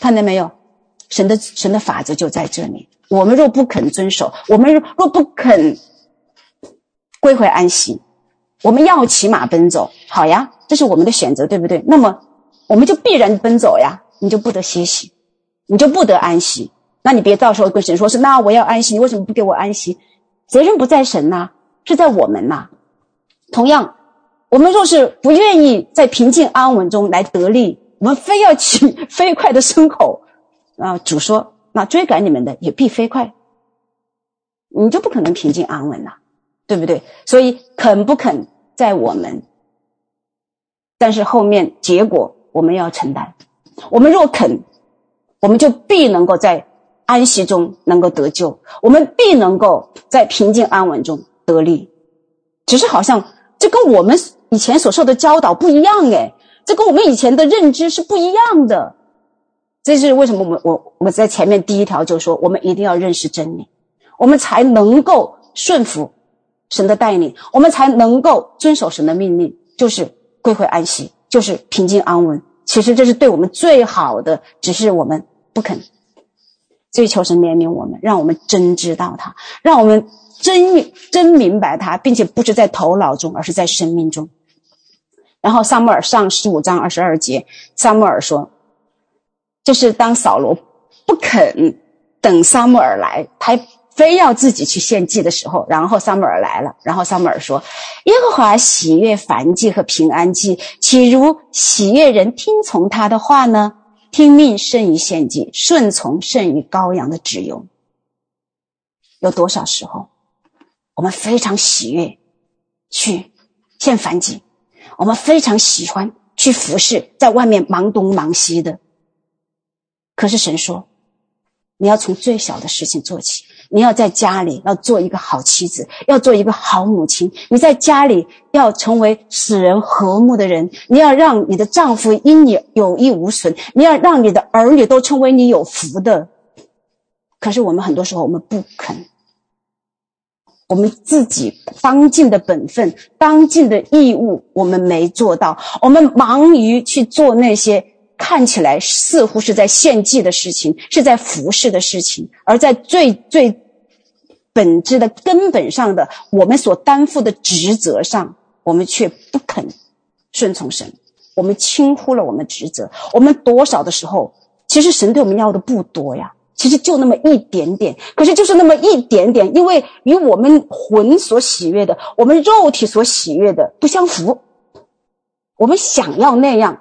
看到没有？神的神的法则就在这里。我们若不肯遵守，我们若不肯归回安息，我们要骑马奔走，好呀，这是我们的选择，对不对？那么我们就必然奔走呀，你就不得歇息，你就不得安息。那你别到时候跟神说是，那我要安息，你为什么不给我安息？责任不在神呐，是在我们呐。同样，我们若是不愿意在平静安稳中来得力，我们非要骑 飞快的牲口，啊，主说，那追赶你们的也必飞快，你就不可能平静安稳呐，对不对？所以肯不肯在我们，但是后面结果我们要承担。我们若肯，我们就必能够在。安息中能够得救，我们必能够在平静安稳中得力。只是好像这跟我们以前所受的教导不一样诶，这跟我们以前的认知是不一样的。这是为什么我们我我在前面第一条就说，我们一定要认识真理，我们才能够顺服神的带领，我们才能够遵守神的命令，就是归回安息，就是平静安稳。其实这是对我们最好的，只是我们不肯。追求神怜悯我们，让我们真知道他，让我们真真明白他，并且不是在头脑中，而是在生命中。然后撒母耳上十五章二十二节，撒母耳说：“就是当扫罗不肯等撒母耳来，他非要自己去献祭的时候，然后撒母耳来了，然后撒母耳说：耶和华喜悦燔祭和平安祭，岂如喜悦人听从他的话呢？”听命胜于献祭，顺从胜于羔羊的脂油。有多少时候，我们非常喜悦去献燔祭，我们非常喜欢去服侍，在外面忙东忙西的。可是神说，你要从最小的事情做起。你要在家里要做一个好妻子，要做一个好母亲。你在家里要成为使人和睦的人。你要让你的丈夫因你有益无损。你要让你的儿女都成为你有福的。可是我们很多时候我们不肯，我们自己当尽的本分、当尽的义务，我们没做到。我们忙于去做那些。看起来似乎是在献祭的事情，是在服侍的事情，而在最最本质的根本上的我们所担负的职责上，我们却不肯顺从神，我们轻忽了我们职责。我们多少的时候，其实神对我们要的不多呀，其实就那么一点点。可是就是那么一点点，因为与我们魂所喜悦的，我们肉体所喜悦的不相符，我们想要那样。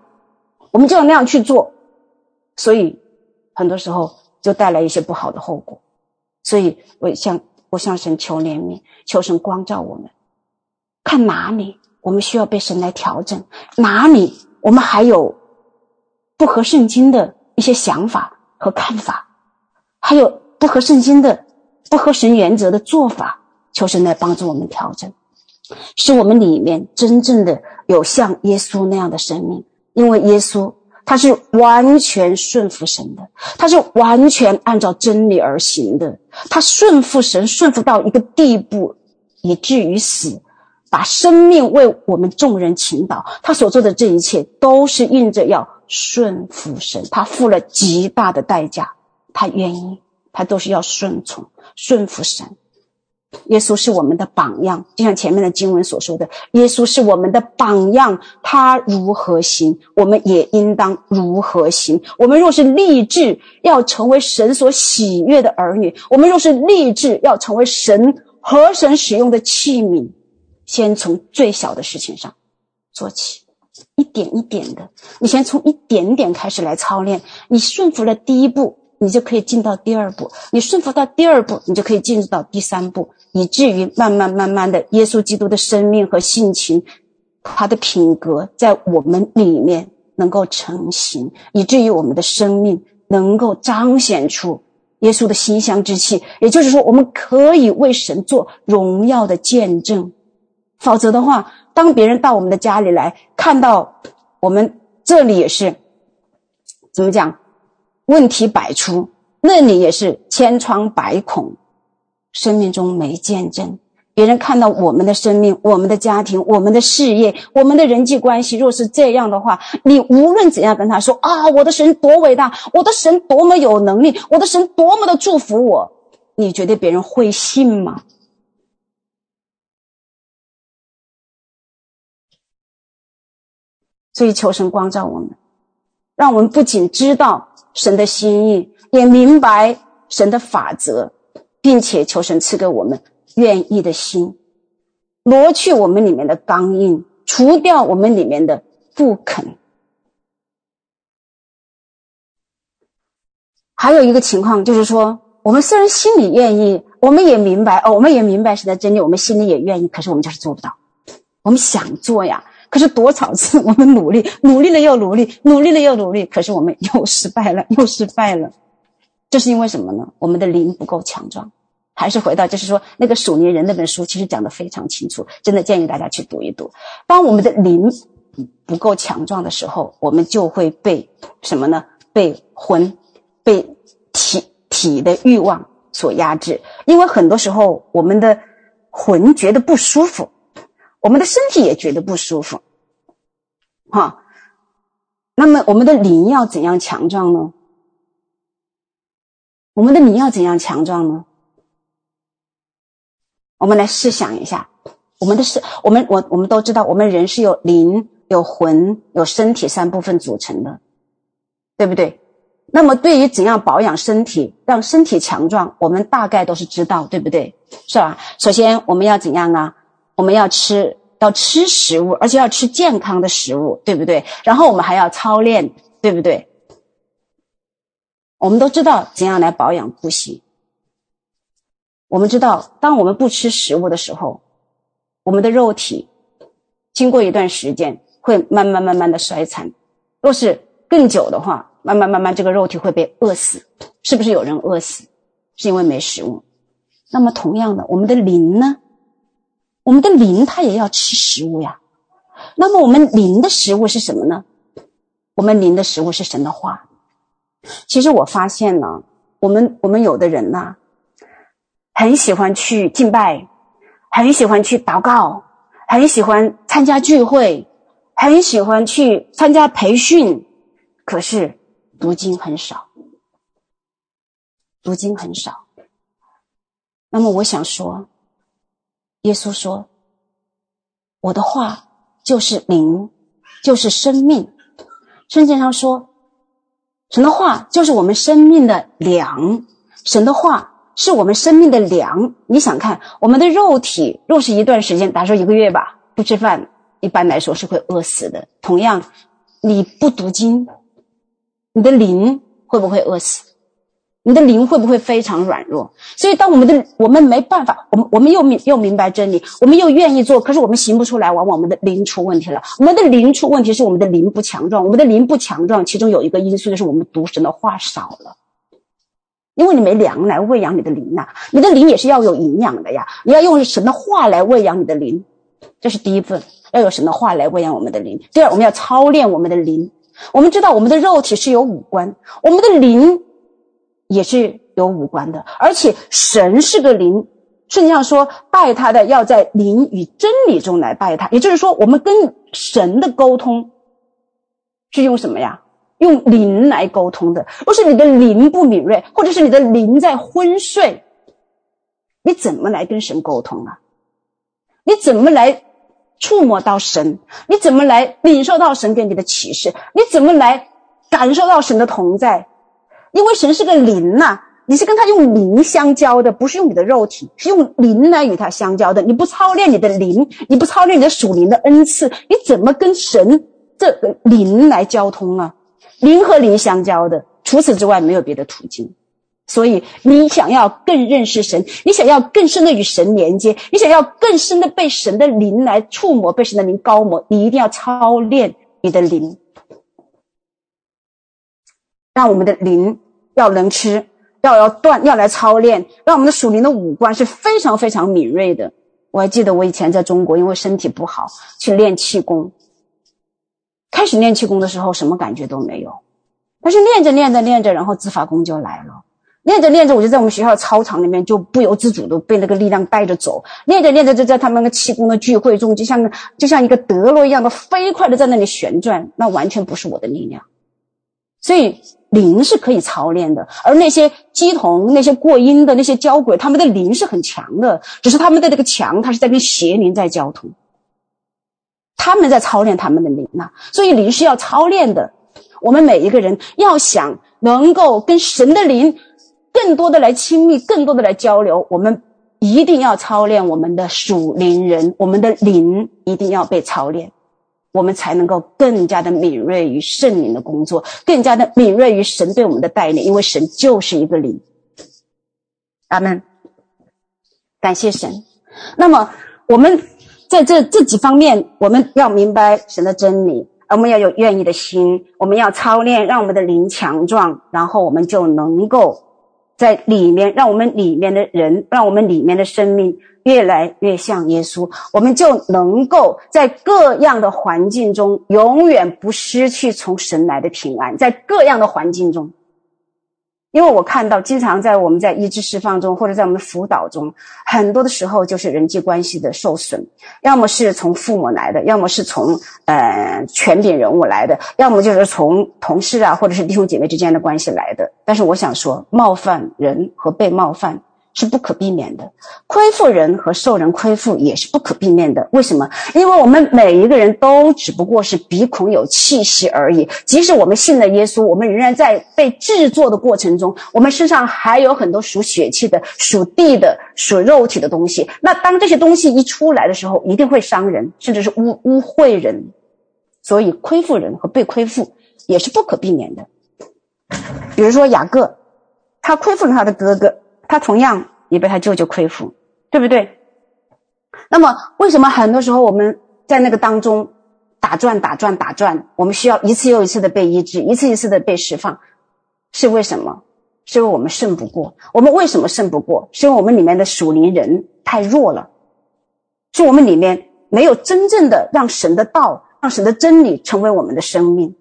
我们就要那样去做，所以很多时候就带来一些不好的后果。所以我想我向神求怜悯，求神光照我们，看哪里我们需要被神来调整，哪里我们还有不合圣经的一些想法和看法，还有不合圣经的、不合神原则的做法，求神来帮助我们调整，使我们里面真正的有像耶稣那样的生命。因为耶稣他是完全顺服神的，他是完全按照真理而行的，他顺服神，顺服到一个地步，以至于死，把生命为我们众人倾倒。他所做的这一切，都是印着要顺服神，他付了极大的代价，他愿意，他都是要顺从、顺服神。耶稣是我们的榜样，就像前面的经文所说的，耶稣是我们的榜样，他如何行，我们也应当如何行。我们若是立志要成为神所喜悦的儿女，我们若是立志要成为神和神使用的器皿，先从最小的事情上做起，一点一点的，你先从一点点开始来操练，你顺服了第一步。你就可以进到第二步，你顺服到第二步，你就可以进入到第三步，以至于慢慢慢慢的，耶稣基督的生命和性情，他的品格在我们里面能够成型，以至于我们的生命能够彰显出耶稣的馨香之气。也就是说，我们可以为神做荣耀的见证。否则的话，当别人到我们的家里来看到我们这里也是，怎么讲？问题百出，那里也是千疮百孔，生命中没见证。别人看到我们的生命、我们的家庭、我们的事业、我们的人际关系，若是这样的话，你无论怎样跟他说啊，我的神多伟大，我的神多么有能力，我的神多么的祝福我，你觉得别人会信吗？所以求神光照我们。让我们不仅知道神的心意，也明白神的法则，并且求神赐给我们愿意的心，挪去我们里面的刚硬，除掉我们里面的不肯。还有一个情况就是说，我们虽然心里愿意，我们也明白哦，我们也明白神的真理，我们心里也愿意，可是我们就是做不到。我们想做呀，可是多少次我们努力，努力了又努力，努力了又努力，可是我们又失败了，又失败了。这是因为什么呢？我们的灵不够强壮。还是回到，就是说那个属灵人那本书，其实讲的非常清楚，真的建议大家去读一读。当我们的灵不够强壮的时候，我们就会被什么呢？被魂、被体体的欲望所压制。因为很多时候，我们的魂觉得不舒服。我们的身体也觉得不舒服，哈。那么我们的灵要怎样强壮呢？我们的灵要怎样强壮呢？我们来试想一下，我们的是，我们我我们都知道，我们人是由灵、有魂、有身体三部分组成的，对不对？那么对于怎样保养身体，让身体强壮，我们大概都是知道，对不对？是吧？首先我们要怎样啊？我们要吃，要吃食物，而且要吃健康的食物，对不对？然后我们还要操练，对不对？我们都知道怎样来保养呼吸。我们知道，当我们不吃食物的时候，我们的肉体经过一段时间会慢慢慢慢的衰残。若是更久的话，慢慢慢慢这个肉体会被饿死。是不是有人饿死？是因为没食物。那么同样的，我们的灵呢？我们的灵它也要吃食物呀，那么我们灵的食物是什么呢？我们灵的食物是神的话。其实我发现呢，我们我们有的人呐，很喜欢去敬拜，很喜欢去祷告，很喜欢参加聚会，很喜欢去参加培训，可是读经很少，读经很少。那么我想说。耶稣说：“我的话就是灵，就是生命。圣经上说，神的话就是我们生命的粮。神的话是我们生命的粮。你想看，我们的肉体若是一段时间，打说一个月吧，不吃饭，一般来说是会饿死的。同样，你不读经，你的灵会不会饿死？”你的灵会不会非常软弱？所以，当我们的我们没办法，我们我们又明又明白真理，我们又愿意做，可是我们行不出来，往往我们的灵出问题了。我们的灵出问题是我们的灵不强壮，我们的灵不强壮，其中有一个因素就是我们读神的话少了，因为你没粮来喂养你的灵呐，你的灵也是要有营养的呀，你要用神的话来喂养你的灵，这是第一份，要有神的话来喂养我们的灵。第二，我们要操练我们的灵，我们知道我们的肉体是有五官，我们的灵。也是有五官的，而且神是个灵，圣经上说拜他的要在灵与真理中来拜他，也就是说，我们跟神的沟通是用什么呀？用灵来沟通的。若是你的灵不敏锐，或者是你的灵在昏睡，你怎么来跟神沟通啊？你怎么来触摸到神？你怎么来领受到神给你的启示？你怎么来感受到神的同在？因为神是个灵呐，你是跟他用灵相交的，不是用你的肉体，是用灵来与他相交的。你不操练你的灵，你不操练你的属灵的恩赐，你怎么跟神这个灵来交通啊？灵和灵相交的，除此之外没有别的途径。所以，你想要更认识神，你想要更深的与神连接，你想要更深的被神的灵来触摸，被神的灵高摩，你一定要操练你的灵，让我们的灵。要能吃，要要锻，要来操练，让我们的属灵的五官是非常非常敏锐的。我还记得我以前在中国，因为身体不好，去练气功。开始练气功的时候，什么感觉都没有，但是练着练着练着，然后自发功就来了。练着练着，我就在我们学校操场里面，就不由自主的被那个力量带着走。练着练着，就在他们那个气功的聚会中，就像就像一个德罗一样的飞快的在那里旋转，那完全不是我的力量。所以。灵是可以操练的，而那些鸡童、那些过阴的那些交鬼，他们的灵是很强的，只是他们的这个强，他是在跟邪灵在交通，他们在操练他们的灵呐。所以灵是要操练的。我们每一个人要想能够跟神的灵更多的来亲密，更多的来交流，我们一定要操练我们的属灵人，我们的灵一定要被操练，我们才能够更加的敏锐于圣灵的工作，更加的敏锐于神对我们的带领，因为神就是一个灵。阿门。感谢神。那么我们在这这几方面，我们要明白神的真理，我们要有愿意的心，我们要操练，让我们的灵强壮，然后我们就能够在里面，让我们里面的人，让我们里面的生命越来越像耶稣，我们就能够在各样的环境中永远不失去从神来的平安，在各样的环境中。因为我看到，经常在我们在意志释放中，或者在我们的辅导中，很多的时候就是人际关系的受损，要么是从父母来的，要么是从呃权柄人物来的，要么就是从同事啊，或者是弟兄姐妹之间的关系来的。但是我想说，冒犯人和被冒犯。是不可避免的，亏负人和受人亏负也是不可避免的。为什么？因为我们每一个人都只不过是鼻孔有气息而已。即使我们信了耶稣，我们仍然在被制作的过程中，我们身上还有很多属血气的、属地的、属肉体的东西。那当这些东西一出来的时候，一定会伤人，甚至是污污秽人。所以，亏负人和被亏负也是不可避免的。比如说雅各，他亏负了他的哥哥。他同样也被他舅舅亏负，对不对？那么，为什么很多时候我们在那个当中打转、打转、打转，我们需要一次又一次的被医治，一次一次的被释放？是为什么？是因为我们胜不过。我们为什么胜不过？是因为我们里面的属灵人太弱了，是我们里面没有真正的让神的道、让神的真理成为我们的生命。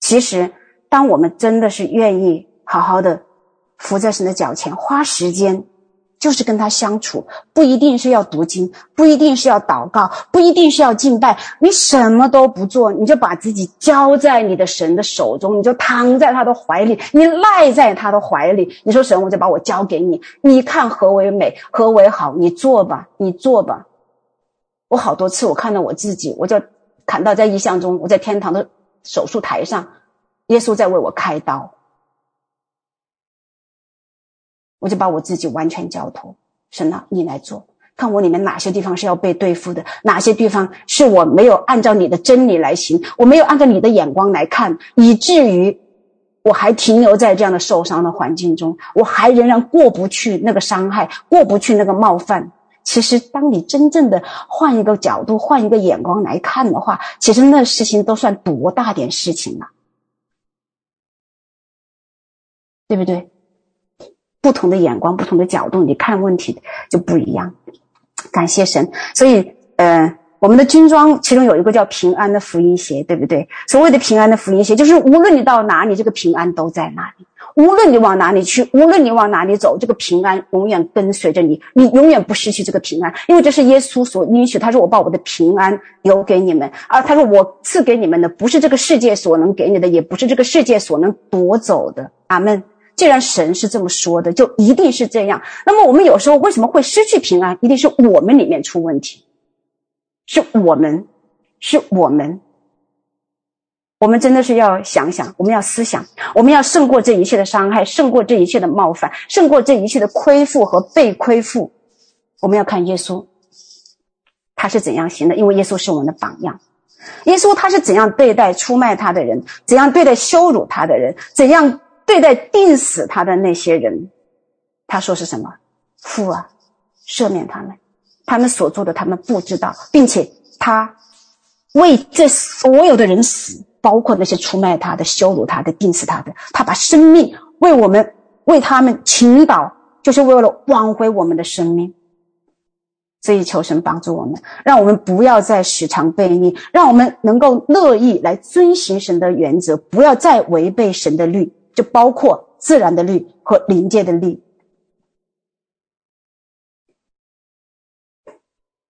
其实，当我们真的是愿意好好的。伏在神的脚前，花时间，就是跟他相处，不一定是要读经，不一定是要祷告，不一定是要敬拜。你什么都不做，你就把自己交在你的神的手中，你就躺在他的怀里，你赖在他的怀里。你说神，我就把我交给你，你看何为美，何为好？你做吧，你做吧。我好多次，我看到我自己，我就看到在异象中，我在天堂的手术台上，耶稣在为我开刀。我就把我自己完全交托，神啊，你来做，看我里面哪些地方是要被对付的，哪些地方是我没有按照你的真理来行，我没有按照你的眼光来看，以至于我还停留在这样的受伤的环境中，我还仍然过不去那个伤害，过不去那个冒犯。其实，当你真正的换一个角度、换一个眼光来看的话，其实那事情都算多大点事情了，对不对？不同的眼光，不同的角度，你看问题就不一样。感谢神，所以，呃，我们的军装其中有一个叫平安的福音鞋，对不对？所谓的平安的福音鞋，就是无论你到哪里，这个平安都在那里；无论你往哪里去，无论你往哪里走，这个平安永远跟随着你，你永远不失去这个平安，因为这是耶稣所允许。他说：“我把我的平安留给你们。”啊，他说：“我赐给你们的，不是这个世界所能给你的，也不是这个世界所能夺走的。”阿门。既然神是这么说的，就一定是这样。那么我们有时候为什么会失去平安？一定是我们里面出问题，是我们，是我们。我们真的是要想想，我们要思想，我们要胜过这一切的伤害，胜过这一切的冒犯，胜过这一切的亏负和被亏负。我们要看耶稣，他是怎样行的？因为耶稣是我们的榜样。耶稣他是怎样对待出卖他的人？怎样对待羞辱他的人？怎样？对待钉死他的那些人，他说是什么？父啊，赦免他们，他们所做的他们不知道，并且他为这所有的人死，包括那些出卖他的、羞辱他的、钉死他的，他把生命为我们、为他们倾倒，就是为了挽回我们的生命。所以求神帮助我们，让我们不要再时常悖逆，让我们能够乐意来遵行神的原则，不要再违背神的律。就包括自然的律和灵界的律。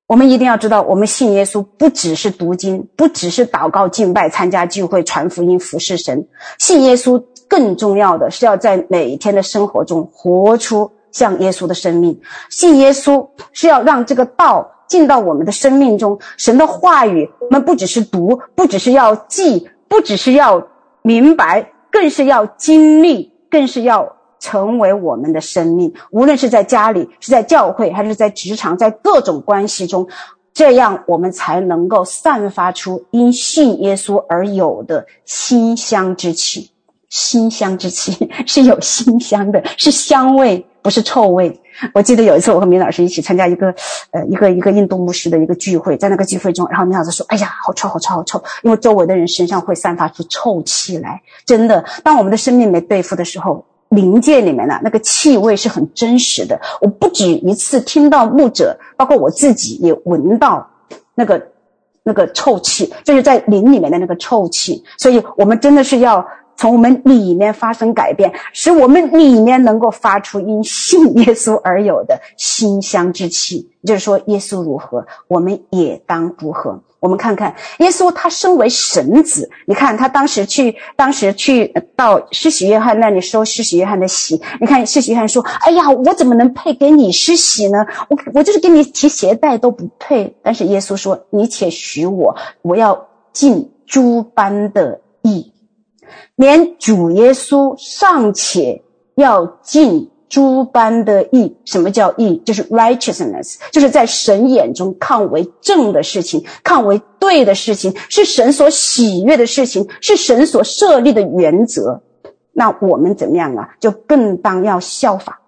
我们一定要知道，我们信耶稣不只是读经，不只是祷告、敬拜、参加聚会、传福音、服侍神。信耶稣更重要的是要在每一天的生活中活出像耶稣的生命。信耶稣是要让这个道进到我们的生命中。神的话语，我们不只是读，不只是要记。不只是要明白，更是要经历，更是要成为我们的生命。无论是在家里，是在教会，还是在职场，在各种关系中，这样我们才能够散发出因信耶稣而有的馨香之气。馨香之气 是有馨香的，是香味，不是臭味。我记得有一次，我和明老师一起参加一个，呃，一个一个印度牧师的一个聚会，在那个聚会中，然后明老师说：“哎呀，好臭，好臭，好臭！”因为周围的人身上会散发出臭气来。真的，当我们的生命没对付的时候，灵界里面的那个气味是很真实的。我不止一次听到牧者，包括我自己也闻到那个那个臭气，就是在灵里面的那个臭气。所以我们真的是要。从我们里面发生改变，使我们里面能够发出因信耶稣而有的馨香之气。就是说，耶稣如何，我们也当如何。我们看看耶稣，他身为神子，你看他当时去，当时去到施洗约翰那里收施洗约翰的洗。你看施洗约翰说：“哎呀，我怎么能配给你施洗呢？我我就是给你提鞋带都不配。”但是耶稣说：“你且许我，我要尽诸般的。”连主耶稣尚且要尽诸般的义，什么叫义？就是 righteousness，就是在神眼中看为正的事情，看为对的事情，是神所喜悦的事情，是神所设立的原则。那我们怎么样啊？就更当要效法，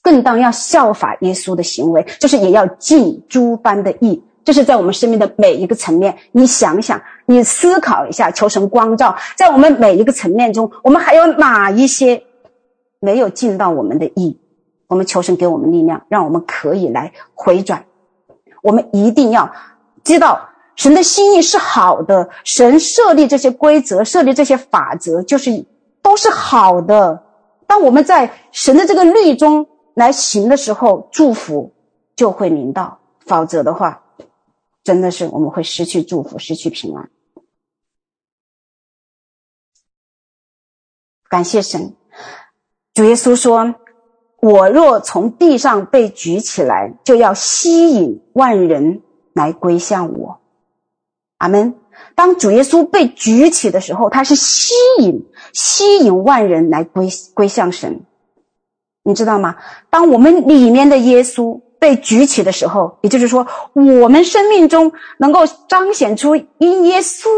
更当要效法耶稣的行为，就是也要尽诸般的义。这是在我们生命的每一个层面，你想想，你思考一下，求神光照，在我们每一个层面中，我们还有哪一些没有尽到我们的义？我们求神给我们力量，让我们可以来回转。我们一定要知道，神的心意是好的，神设立这些规则，设立这些法则，就是都是好的。当我们在神的这个律中来行的时候，祝福就会临到；否则的话，真的是我们会失去祝福，失去平安。感谢神，主耶稣说：“我若从地上被举起来，就要吸引万人来归向我。”阿门。当主耶稣被举起的时候，他是吸引吸引万人来归归向神。你知道吗？当我们里面的耶稣。被举起的时候，也就是说，我们生命中能够彰显出因耶稣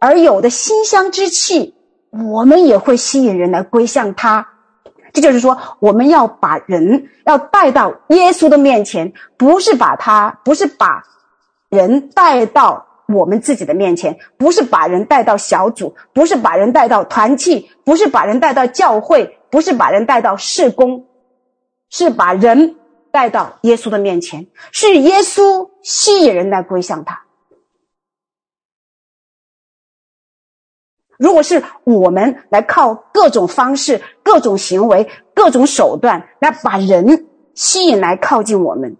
而有的馨香之气，我们也会吸引人来归向他。这就是说，我们要把人要带到耶稣的面前，不是把他，不是把人带到我们自己的面前，不是把人带到小组，不是把人带到团契，不是把人带到教会，不是把人带到事工，是把人。带到耶稣的面前，是耶稣吸引人来归向他。如果是我们来靠各种方式、各种行为、各种手段来把人吸引来靠近我们，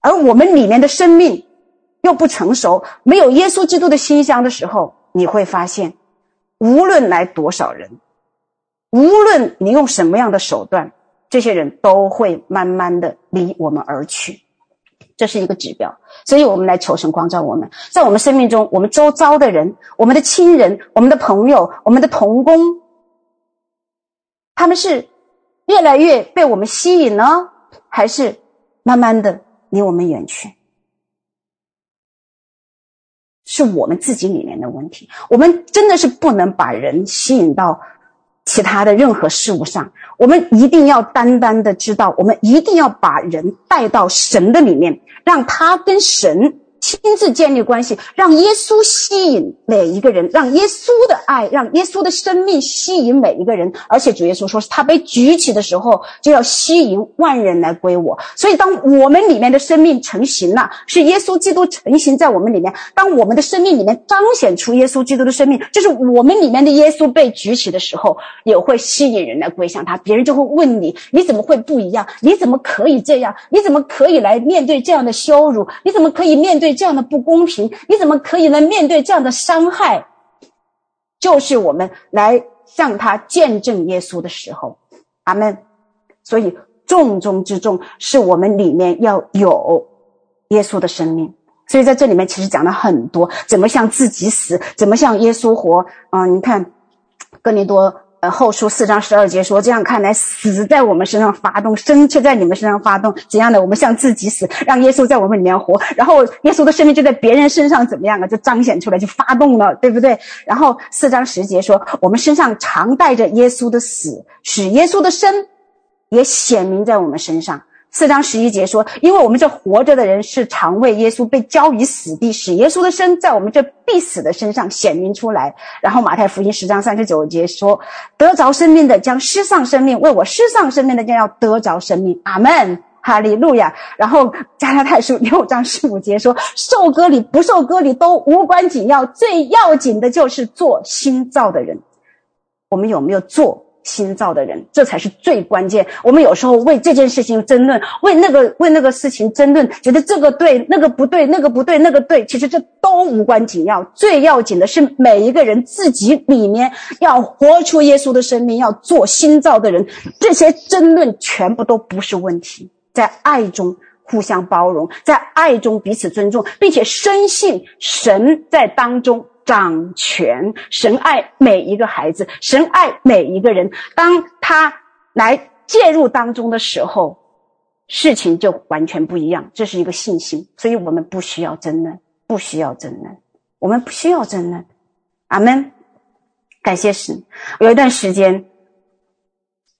而我们里面的生命又不成熟，没有耶稣基督的馨香的时候，你会发现，无论来多少人，无论你用什么样的手段。这些人都会慢慢的离我们而去，这是一个指标。所以，我们来求神光照我们，在我们生命中，我们周遭的人、我们的亲人、我们的朋友、我们的同工，他们是越来越被我们吸引呢，还是慢慢的离我们远去？是我们自己里面的问题。我们真的是不能把人吸引到其他的任何事物上。我们一定要单单的知道，我们一定要把人带到神的里面，让他跟神亲自建立关系，让耶稣吸引每一个人，让耶稣的爱，让耶稣的生命吸引每一个人。而且主耶稣说，是他被举起的时候，就要吸引万人来归我。所以，当我们里面的生命成型了，是耶稣基督成型在我们里面。当我们的生命里面彰显出耶稣基督的生命，就是我们里面的耶稣被举起的时候，也会吸引人来归向他。别人就会问你：你怎么会不一样？你怎么可以这样？你怎么可以来面对这样的羞辱？你怎么可以面对？这样的不公平，你怎么可以来面对这样的伤害？就是我们来向他见证耶稣的时候，阿门。所以重中之重是我们里面要有耶稣的生命，所以在这里面其实讲了很多，怎么向自己死，怎么向耶稣活啊、你看，哥林多后书四章十二节说，这样看来死在我们身上发动，生却在你们身上发动，怎样的？我们向自己死，让耶稣在我们里面活，然后耶稣的生命就在别人身上怎么样啊？就彰显出来，就发动了，对不对？然后四章十节说，我们身上常带着耶稣的死，使耶稣的生也显明在我们身上。四章十一节说：“因为我们这活着的人是常为耶稣被交于死地，使耶稣的生在我们这必死的身上显明出来。”然后马太福音十章三十九节说：“得着生命的将失丧生命，为我失丧生命的将要得着生命。”阿门，哈利路亚。然后加拉太书六章十五节说：“受割礼不受割礼都无关紧要，最要紧的就是做新造的人。”我们有没有做？新造的人，这才是最关键。我们有时候为这件事情争论，为那个为那个事情争论，觉得这个对，那个不对，那个不对，那个对。其实这都无关紧要，最要紧的是每一个人自己里面要活出耶稣的生命，要做新造的人。这些争论全部都不是问题，在爱中互相包容，在爱中彼此尊重，并且深信神在当中。掌权，神爱每一个孩子，神爱每一个人。当他来介入当中的时候，事情就完全不一样。这是一个信心，所以我们不需要争论，不需要争论，我们不需要争论。阿门。感谢神。有一段时间。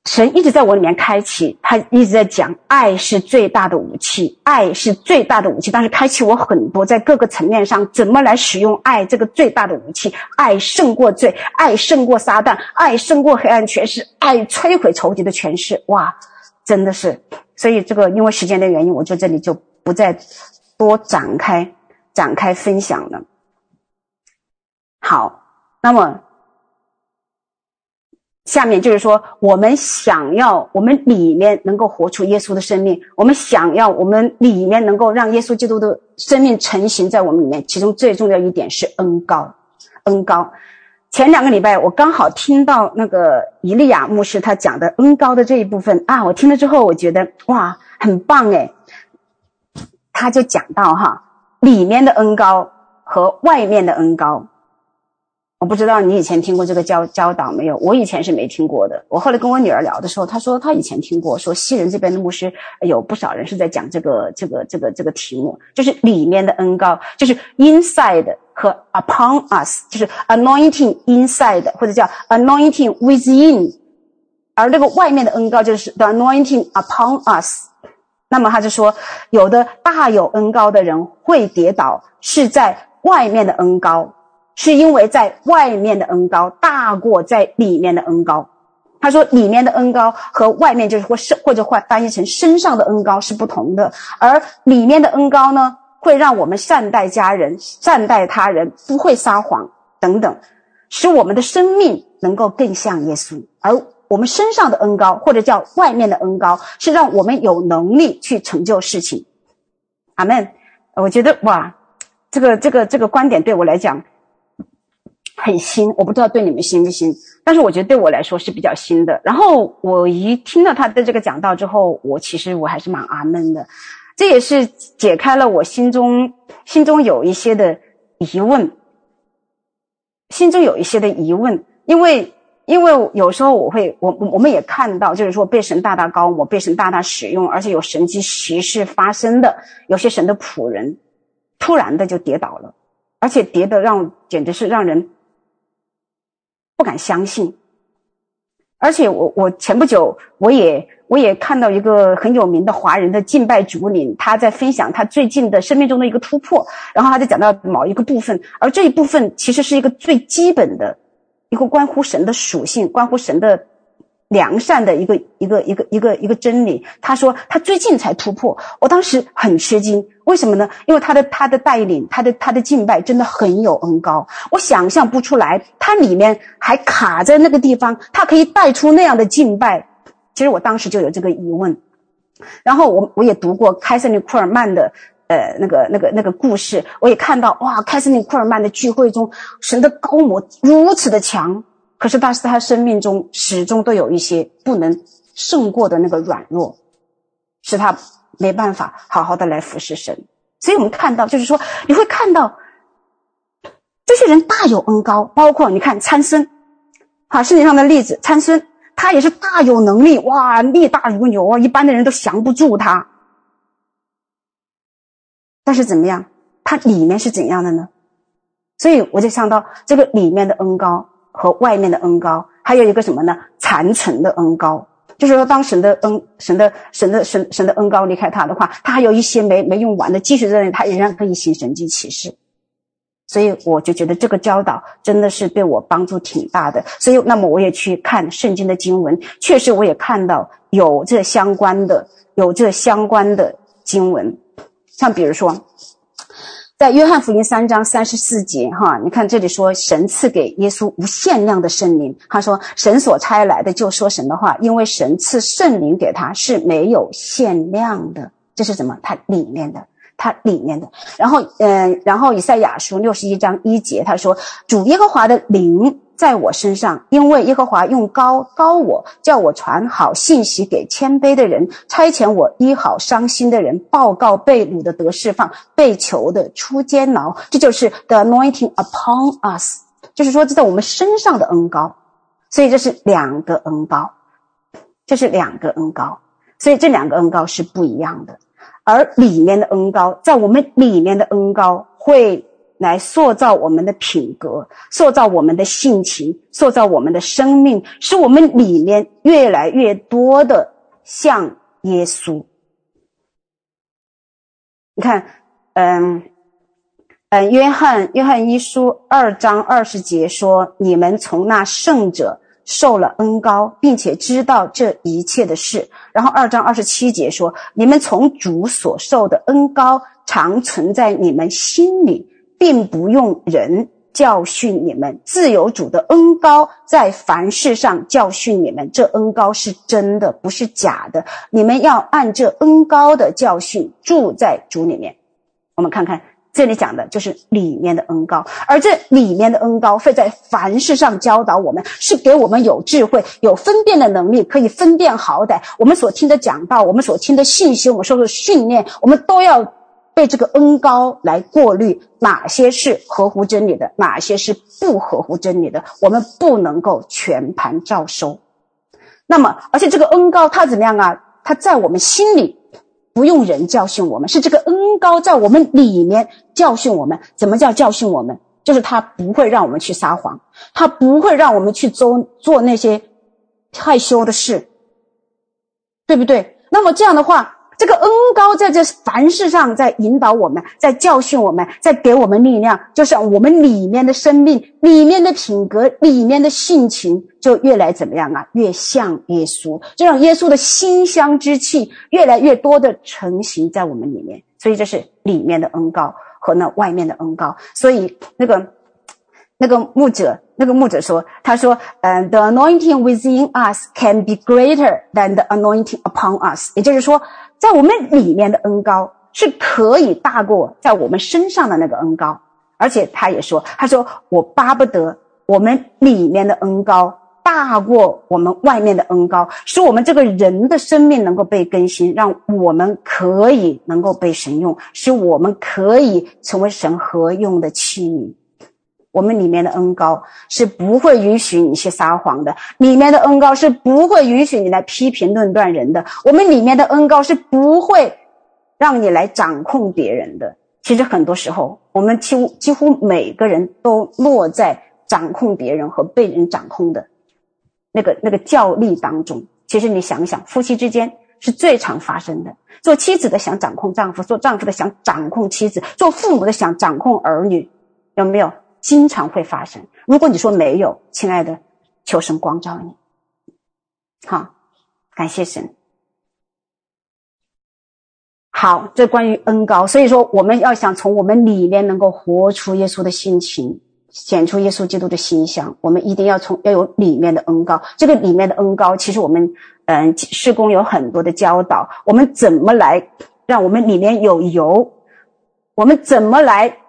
神一直在我里面开启，他一直在讲，爱是最大的武器，爱是最大的武器。但是开启我很多，在各个层面上，怎么来使用爱这个最大的武器？爱胜过罪，爱胜过撒旦，爱胜过黑暗权势，爱摧毁仇敌的权势。哇，真的是！所以这个因为时间的原因，我就这里就不再多展开展开分享了。好，那么。下面就是说，我们想要我们里面能够活出耶稣的生命，我们想要我们里面能够让耶稣基督的生命成型在我们里面。其中最重要一点是恩高，恩高。前两个礼拜我刚好听到那个伊利亚牧师他讲的恩高的这一部分啊，我听了之后我觉得哇，很棒诶。他就讲到哈，里面的恩高和外面的恩高。我不知道你以前听过这个教教导没有？我以前是没听过的。我后来跟我女儿聊的时候，她说她以前听过，说西人这边的牧师有不少人是在讲这个这个这个这个题目，就是里面的恩膏，就是 inside 和 upon us，就是 anointing inside 或者叫 anointing within，而那个外面的恩膏就是 the anointing upon us。那么他就说，有的大有恩膏的人会跌倒，是在外面的恩膏。是因为在外面的恩高大过在里面的恩高。他说，里面的恩高和外面就是或是或者换翻译成身上的恩高是不同的，而里面的恩高呢，会让我们善待家人、善待他人，不会撒谎等等，使我们的生命能够更像耶稣。而我们身上的恩高或者叫外面的恩高，是让我们有能力去成就事情。阿门。我觉得哇，这个这个这个观点对我来讲。很新，我不知道对你们新不新，但是我觉得对我来说是比较新的。然后我一听到他的这个讲道之后，我其实我还是蛮阿闷的，这也是解开了我心中心中有一些的疑问，心中有一些的疑问，因为因为有时候我会我我们也看到，就是说被神大大膏抹，被神大大使用，而且有神迹奇事发生的，有些神的仆人突然的就跌倒了，而且跌得让简直是让人。不敢相信，而且我我前不久我也我也看到一个很有名的华人的敬拜主领，他在分享他最近的生命中的一个突破，然后他就讲到某一个部分，而这一部分其实是一个最基本的，一个关乎神的属性，关乎神的。良善的一个一个一个一个一个真理。他说他最近才突破，我当时很吃惊，为什么呢？因为他的他的带领，他的他的敬拜真的很有恩高，我想象不出来，他里面还卡在那个地方，他可以带出那样的敬拜。其实我当时就有这个疑问，然后我我也读过凯瑟琳库尔曼的呃那个那个那个故事，我也看到哇，凯瑟琳库尔曼的聚会中，神的膏抹如此的强。可是，但是他生命中始终都有一些不能胜过的那个软弱，使他没办法好好的来服侍神。所以我们看到，就是说你会看到这些人大有恩高，包括你看参孙，好，圣经上的例子，参孙他也是大有能力，哇，力大如牛啊，一般的人都降不住他。但是怎么样？他里面是怎样的呢？所以我就想到这个里面的恩高和外面的恩膏，还有一个什么呢？残存的恩膏，就是说，当神的恩、神的、神的、神神的恩膏离开他的话，他还有一些没没用完的，继续在那里，他仍然可以行神迹奇事。所以我就觉得这个教导真的是对我帮助挺大的。所以，那么我也去看圣经的经文，确实我也看到有这相关的、有这相关的经文，像比如说。在约翰福音三章三十四节，哈，你看这里说神赐给耶稣无限量的圣灵。他说神所差来的就说神的话，因为神赐圣灵给他是没有限量的。这是什么？它里面的，它里面的。然后，嗯、呃，然后以赛亚书六十一章一节，他说主耶和华的灵。在我身上，因为耶和华用高高我，叫我传好信息给谦卑的人，差遣我医好伤心的人，报告被掳的得释放，被囚的出监牢。这就是 the anointing upon us，就是说这在我们身上的恩膏。所以这是两个恩膏，这是两个恩膏。所以这两个恩膏是不一样的，而里面的恩膏，在我们里面的恩膏会。来塑造我们的品格，塑造我们的性情，塑造我们的生命，使我们里面越来越多的像耶稣。你看，嗯嗯，约翰约翰一书二章二十节说：“你们从那圣者受了恩膏，并且知道这一切的事。”然后二章二十七节说：“你们从主所受的恩膏常存在你们心里。”并不用人教训你们，自由主的恩高在凡事上教训你们。这恩高是真的，不是假的。你们要按这恩高的教训住在主里面。我们看看这里讲的就是里面的恩高，而这里面的恩高会在凡事上教导我们，是给我们有智慧、有分辨的能力，可以分辨好歹。我们所听的讲道，我们所听的信息，我们受的训练，我们都要。被这个恩高来过滤，哪些是合乎真理的，哪些是不合乎真理的，我们不能够全盘照收。那么，而且这个恩高它怎么样啊？它在我们心里，不用人教训我们，是这个恩高在我们里面教训我们。怎么叫教训我们？就是他不会让我们去撒谎，他不会让我们去做做那些害羞的事，对不对？那么这样的话。这个恩高在这凡事上，在引导我们，在教训我们，在给我们力量，就是我们里面的生命、里面的品格、里面的性情，就越来怎么样啊？越像耶稣，就让耶稣的馨香之气越来越多的成型在我们里面。所以这是里面的恩高和那外面的恩高。所以那个那个牧者，那个牧者说：“他说，嗯，the anointing within us can be greater than the anointing upon us。”也就是说。在我们里面的恩高是可以大过在我们身上的那个恩高，而且他也说：“他说我巴不得我们里面的恩高大过我们外面的恩高，使我们这个人的生命能够被更新，让我们可以能够被神用，使我们可以成为神合用的器皿。我们里面的恩高是不会允许你去撒谎的，里面的恩高是不会允许你来批评论断人的。我们里面的恩高是不会让你来掌控别人的。其实很多时候，我们几乎几乎每个人都落在掌控别人和被人掌控的那个那个教力当中。其实你想想，夫妻之间是最常发生的。做妻子的想掌控丈夫，做丈夫的想掌控妻子，做父母的想掌控儿女，有没有？经常会发生。如果你说没有，亲爱的，求神光照你。好，感谢神。好，这关于恩高。所以说，我们要想从我们里面能够活出耶稣的性情，显出耶稣基督的形象，我们一定要从要有里面的恩高。这个里面的恩高，其实我们嗯，施工有很多的教导。我们怎么来让我们里面有油？我们怎么来？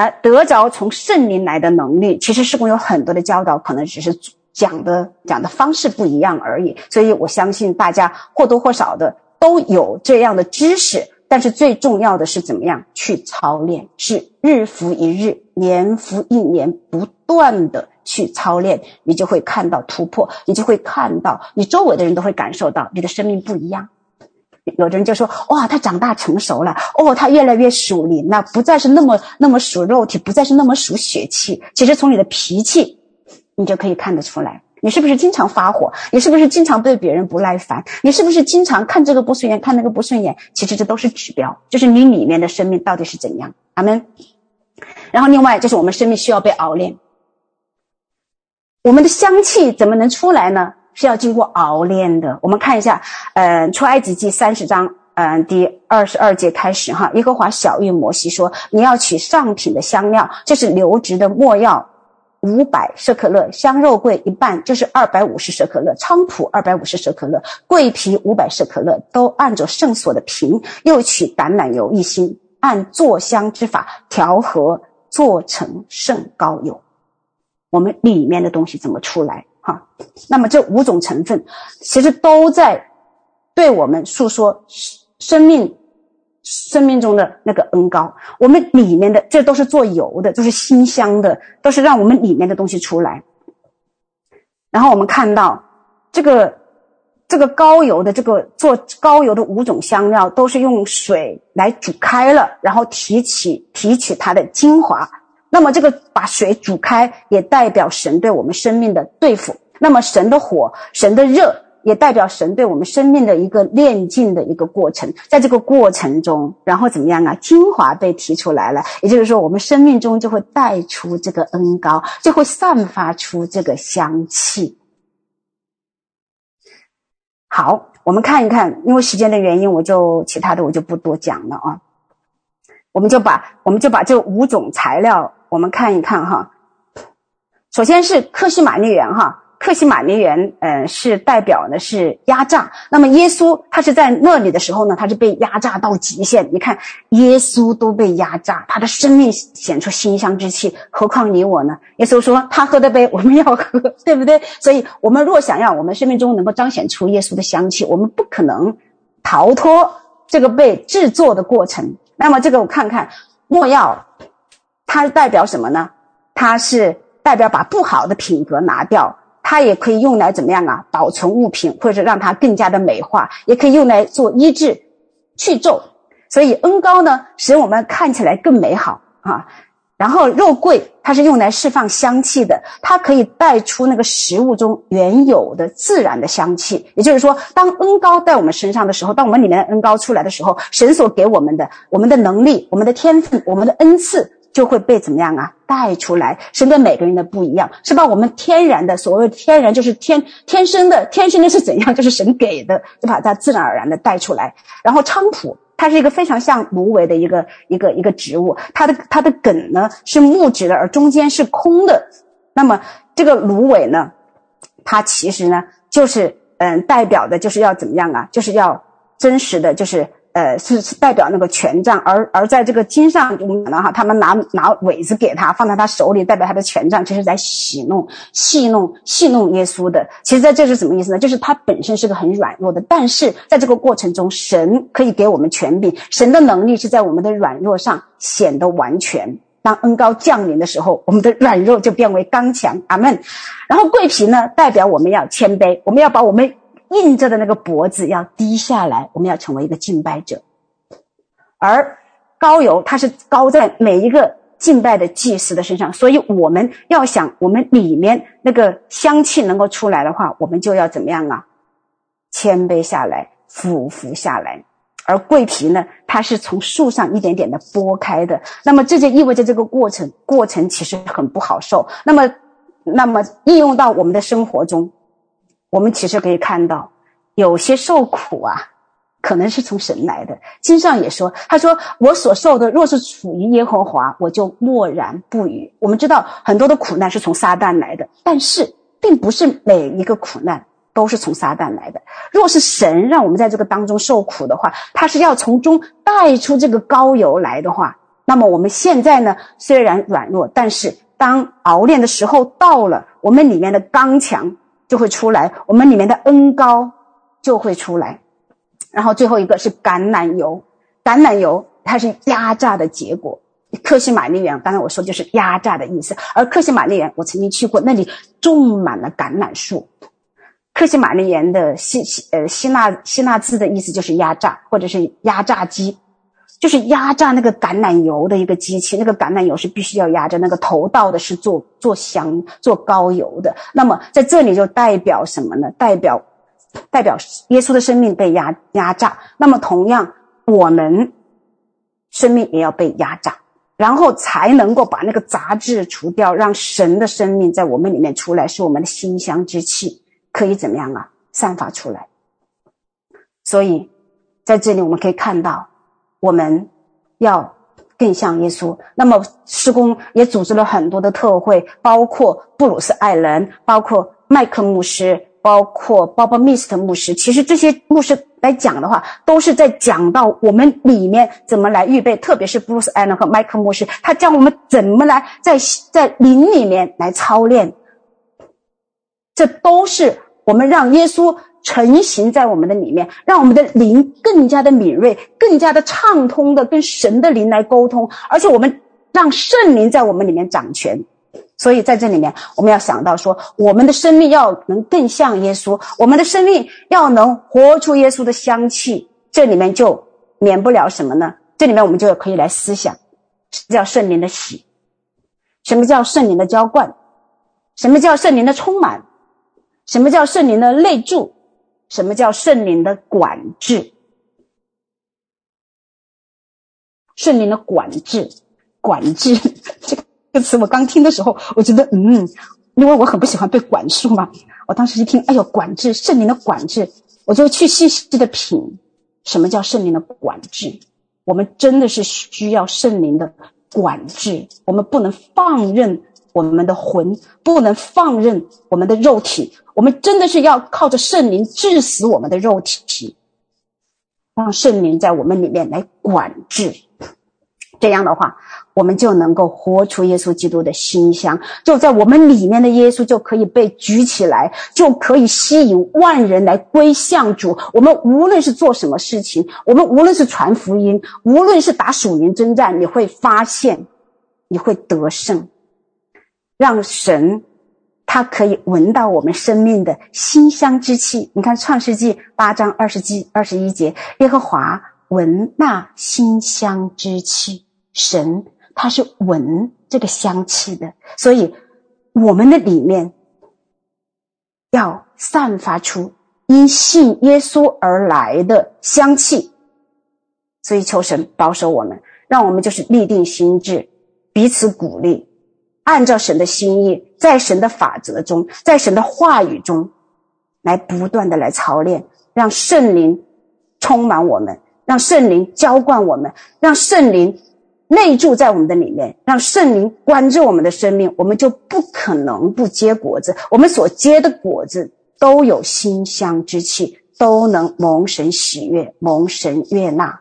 啊，得着从圣灵来的能力，其实事工有很多的教导，可能只是讲的讲的方式不一样而已。所以我相信大家或多或少的都有这样的知识，但是最重要的是怎么样去操练，是日复一日，年复一年，不断的去操练，你就会看到突破，你就会看到，你周围的人都会感受到你的生命不一样。有的人就说：“哇，他长大成熟了，哦，他越来越属灵，那不再是那么那么属肉体，不再是那么属血气。其实从你的脾气，你就可以看得出来。”你是不是经常发火？你是不是经常对别人不耐烦？你是不是经常看这个不顺眼，看那个不顺眼？其实这都是指标，就是你里面的生命到底是怎样。阿门。然后另外就是我们生命需要被熬炼，我们的香气怎么能出来呢？是要经过熬炼的。我们看一下，嗯、呃，出埃及记三十章，嗯、第二十二节开始哈。耶和华晓諭摩西说：“你要取上品的香料，这是流质的没药。”五百舍克勒，香肉桂一半，就是二百五十舍克勒；菖蒲二百五十舍克勒，桂皮五百舍克勒，都按着圣所的瓶。又取橄榄油一斤，按做香之法调和，做成圣膏油。我们里面的东西怎么出来？哈，那么这五种成分，其实都在对我们诉说生命。生命中的那个恩膏，我们里面的这都是做油的，都是馨香的，都是让我们里面的东西出来。然后我们看到这个这个高油的这个做高油的五种香料，都是用水来煮开了，然后提取提取它的精华。那么这个把水煮开，也代表神对我们生命的对付。那么神的火，神的热。也代表神对我们生命的一个炼净的一个过程，在这个过程中，然后怎么样啊？精华被提出来了，也就是说，我们生命中就会带出这个恩膏，就会散发出这个香气。好，我们看一看，因为时间的原因，我就其他的我就不多讲了啊。我们就把我们就把这五种材料，我们看一看哈。首先是克西玛尼园哈。克西玛尼园，嗯，是代表的是压榨。那么耶稣他是在那里的时候呢，他是被压榨到极限。你看，耶稣都被压榨，他的生命显出馨香之气，何况你我呢？耶稣说，他喝的杯我们要喝，对不对？所以，我们若想要我们生命中能够彰显出耶稣的香气，我们不可能逃脱这个被制作的过程。那么，这个我看看，莫要，它代表什么呢？它是代表把不好的品格拿掉。它也可以用来怎么样啊？保存物品，或者让它更加的美化，也可以用来做医治、去皱。所以恩膏呢，使我们看起来更美好啊。然后肉桂，它是用来释放香气的，它可以带出那个食物中原有的自然的香气。也就是说，当恩膏在我们身上的时候，当我们里面的恩膏出来的时候，神所给我们的、我们的能力、我们的天赋、我们的恩赐。就会被怎么样啊？带出来，神跟每个人的不一样，是吧？我们天然的，所谓天然就是天天生的，天生的是怎样？就是神给的，就把它自然而然的带出来。然后菖蒲，它是一个非常像芦苇的一个一个一个植物，它的它的梗呢是木质的，而中间是空的。那么这个芦苇呢，它其实呢就是嗯，代表的就是要怎么样啊？就是要真实的就是。呃，是是代表那个权杖，而而在这个经上，我们呢哈，他们拿拿苇子给他，放在他手里，代表他的权杖，其实在戏弄、戏弄、戏弄耶稣的。其实在这是什么意思呢？就是他本身是个很软弱的，但是在这个过程中，神可以给我们权柄，神的能力是在我们的软弱上显得完全。当恩膏降临的时候，我们的软弱就变为刚强。阿门。然后桂皮呢，代表我们要谦卑，我们要把我们。硬着的那个脖子要低下来，我们要成为一个敬拜者。而膏油它是高在每一个敬拜的祭司的身上，所以我们要想我们里面那个香气能够出来的话，我们就要怎么样啊？谦卑下来，俯伏下来。而桂皮呢，它是从树上一点点的剥开的，那么这就意味着这个过程过程其实很不好受。那么，那么应用到我们的生活中。我们其实可以看到，有些受苦啊，可能是从神来的。经上也说，他说：“我所受的，若是处于耶和华，我就默然不语。”我们知道很多的苦难是从撒旦来的，但是并不是每一个苦难都是从撒旦来的。若是神让我们在这个当中受苦的话，他是要从中带出这个膏油来的话，那么我们现在呢，虽然软弱，但是当熬炼的时候到了，我们里面的刚强。就会出来，我们里面的恩高就会出来，然后最后一个是橄榄油，橄榄油它是压榨的结果。克西马尼园，刚才我说就是压榨的意思。而克西马尼园，我曾经去过，那里种满了橄榄树。克西马尼园的希希呃希腊希腊字的意思就是压榨，或者是压榨机，就是压榨那个橄榄油的一个机器。那个橄榄油是必须要压着，那个头道的是做做香做高油的。那么在这里就代表什么呢？代表代表耶稣的生命被压压榨。那么同样，我们生命也要被压榨。然后才能够把那个杂质除掉，让神的生命在我们里面出来，是我们的馨香之气，可以怎么样啊？散发出来。所以在这里我们可以看到，我们要更像耶稣。那么施工也组织了很多的特会，包括布鲁斯艾伦，包括麦克牧师。包括鲍勃密斯特牧师，其实这些牧师来讲的话，都是在讲到我们里面怎么来预备，特别是布鲁斯艾伦和麦克牧师，他教我们怎么来在在灵里面来操练。这都是我们让耶稣成型在我们的里面，让我们的灵更加的敏锐，更加的畅通的跟神的灵来沟通，而且我们让圣灵在我们里面掌权。所以在这里面，我们要想到说，我们的生命要能更像耶稣，我们的生命要能活出耶稣的香气。这里面就免不了什么呢？这里面我们就可以来思想，什么叫圣灵的洗？什么叫圣灵的浇灌？什么叫圣灵的充满？什么叫圣灵的内住？什么叫圣灵的管制？圣灵的管制，管制这个。这个词我刚听的时候，我觉得嗯，因为我很不喜欢被管束嘛。我当时一听，哎呦，管制，圣灵的管制，我就去细细的品，什么叫圣灵的管制？我们真的是需要圣灵的管制，我们不能放任我们的魂，不能放任我们的肉体，我们真的是要靠着圣灵治死我们的肉体，让圣灵在我们里面来管制。这样的话，我们就能够活出耶稣基督的馨香，就在我们里面的耶稣就可以被举起来，就可以吸引万人来归向主。我们无论是做什么事情，我们无论是传福音，无论是打属灵征战，你会发现，你会得胜，让神他可以闻到我们生命的馨香之气。你看创世纪八章二十记二十一节，耶和华闻那馨香之气。神他是闻这个香气的，所以我们的里面要散发出因信耶稣而来的香气。所以求神保守我们，让我们就是立定心志，彼此鼓励，按照神的心意，在神的法则中，在神的话语中，来不断的来操练，让圣灵充满我们，让圣灵浇灌我们，让圣灵。内住在我们的里面，让圣灵关注我们的生命，我们就不可能不结果子。我们所结的果子都有馨香之气，都能蒙神喜悦，蒙神悦纳。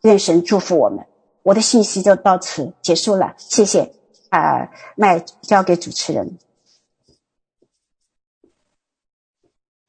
愿神祝福我们。我的信息就到此结束了，谢谢。啊、呃，麦交给主持人。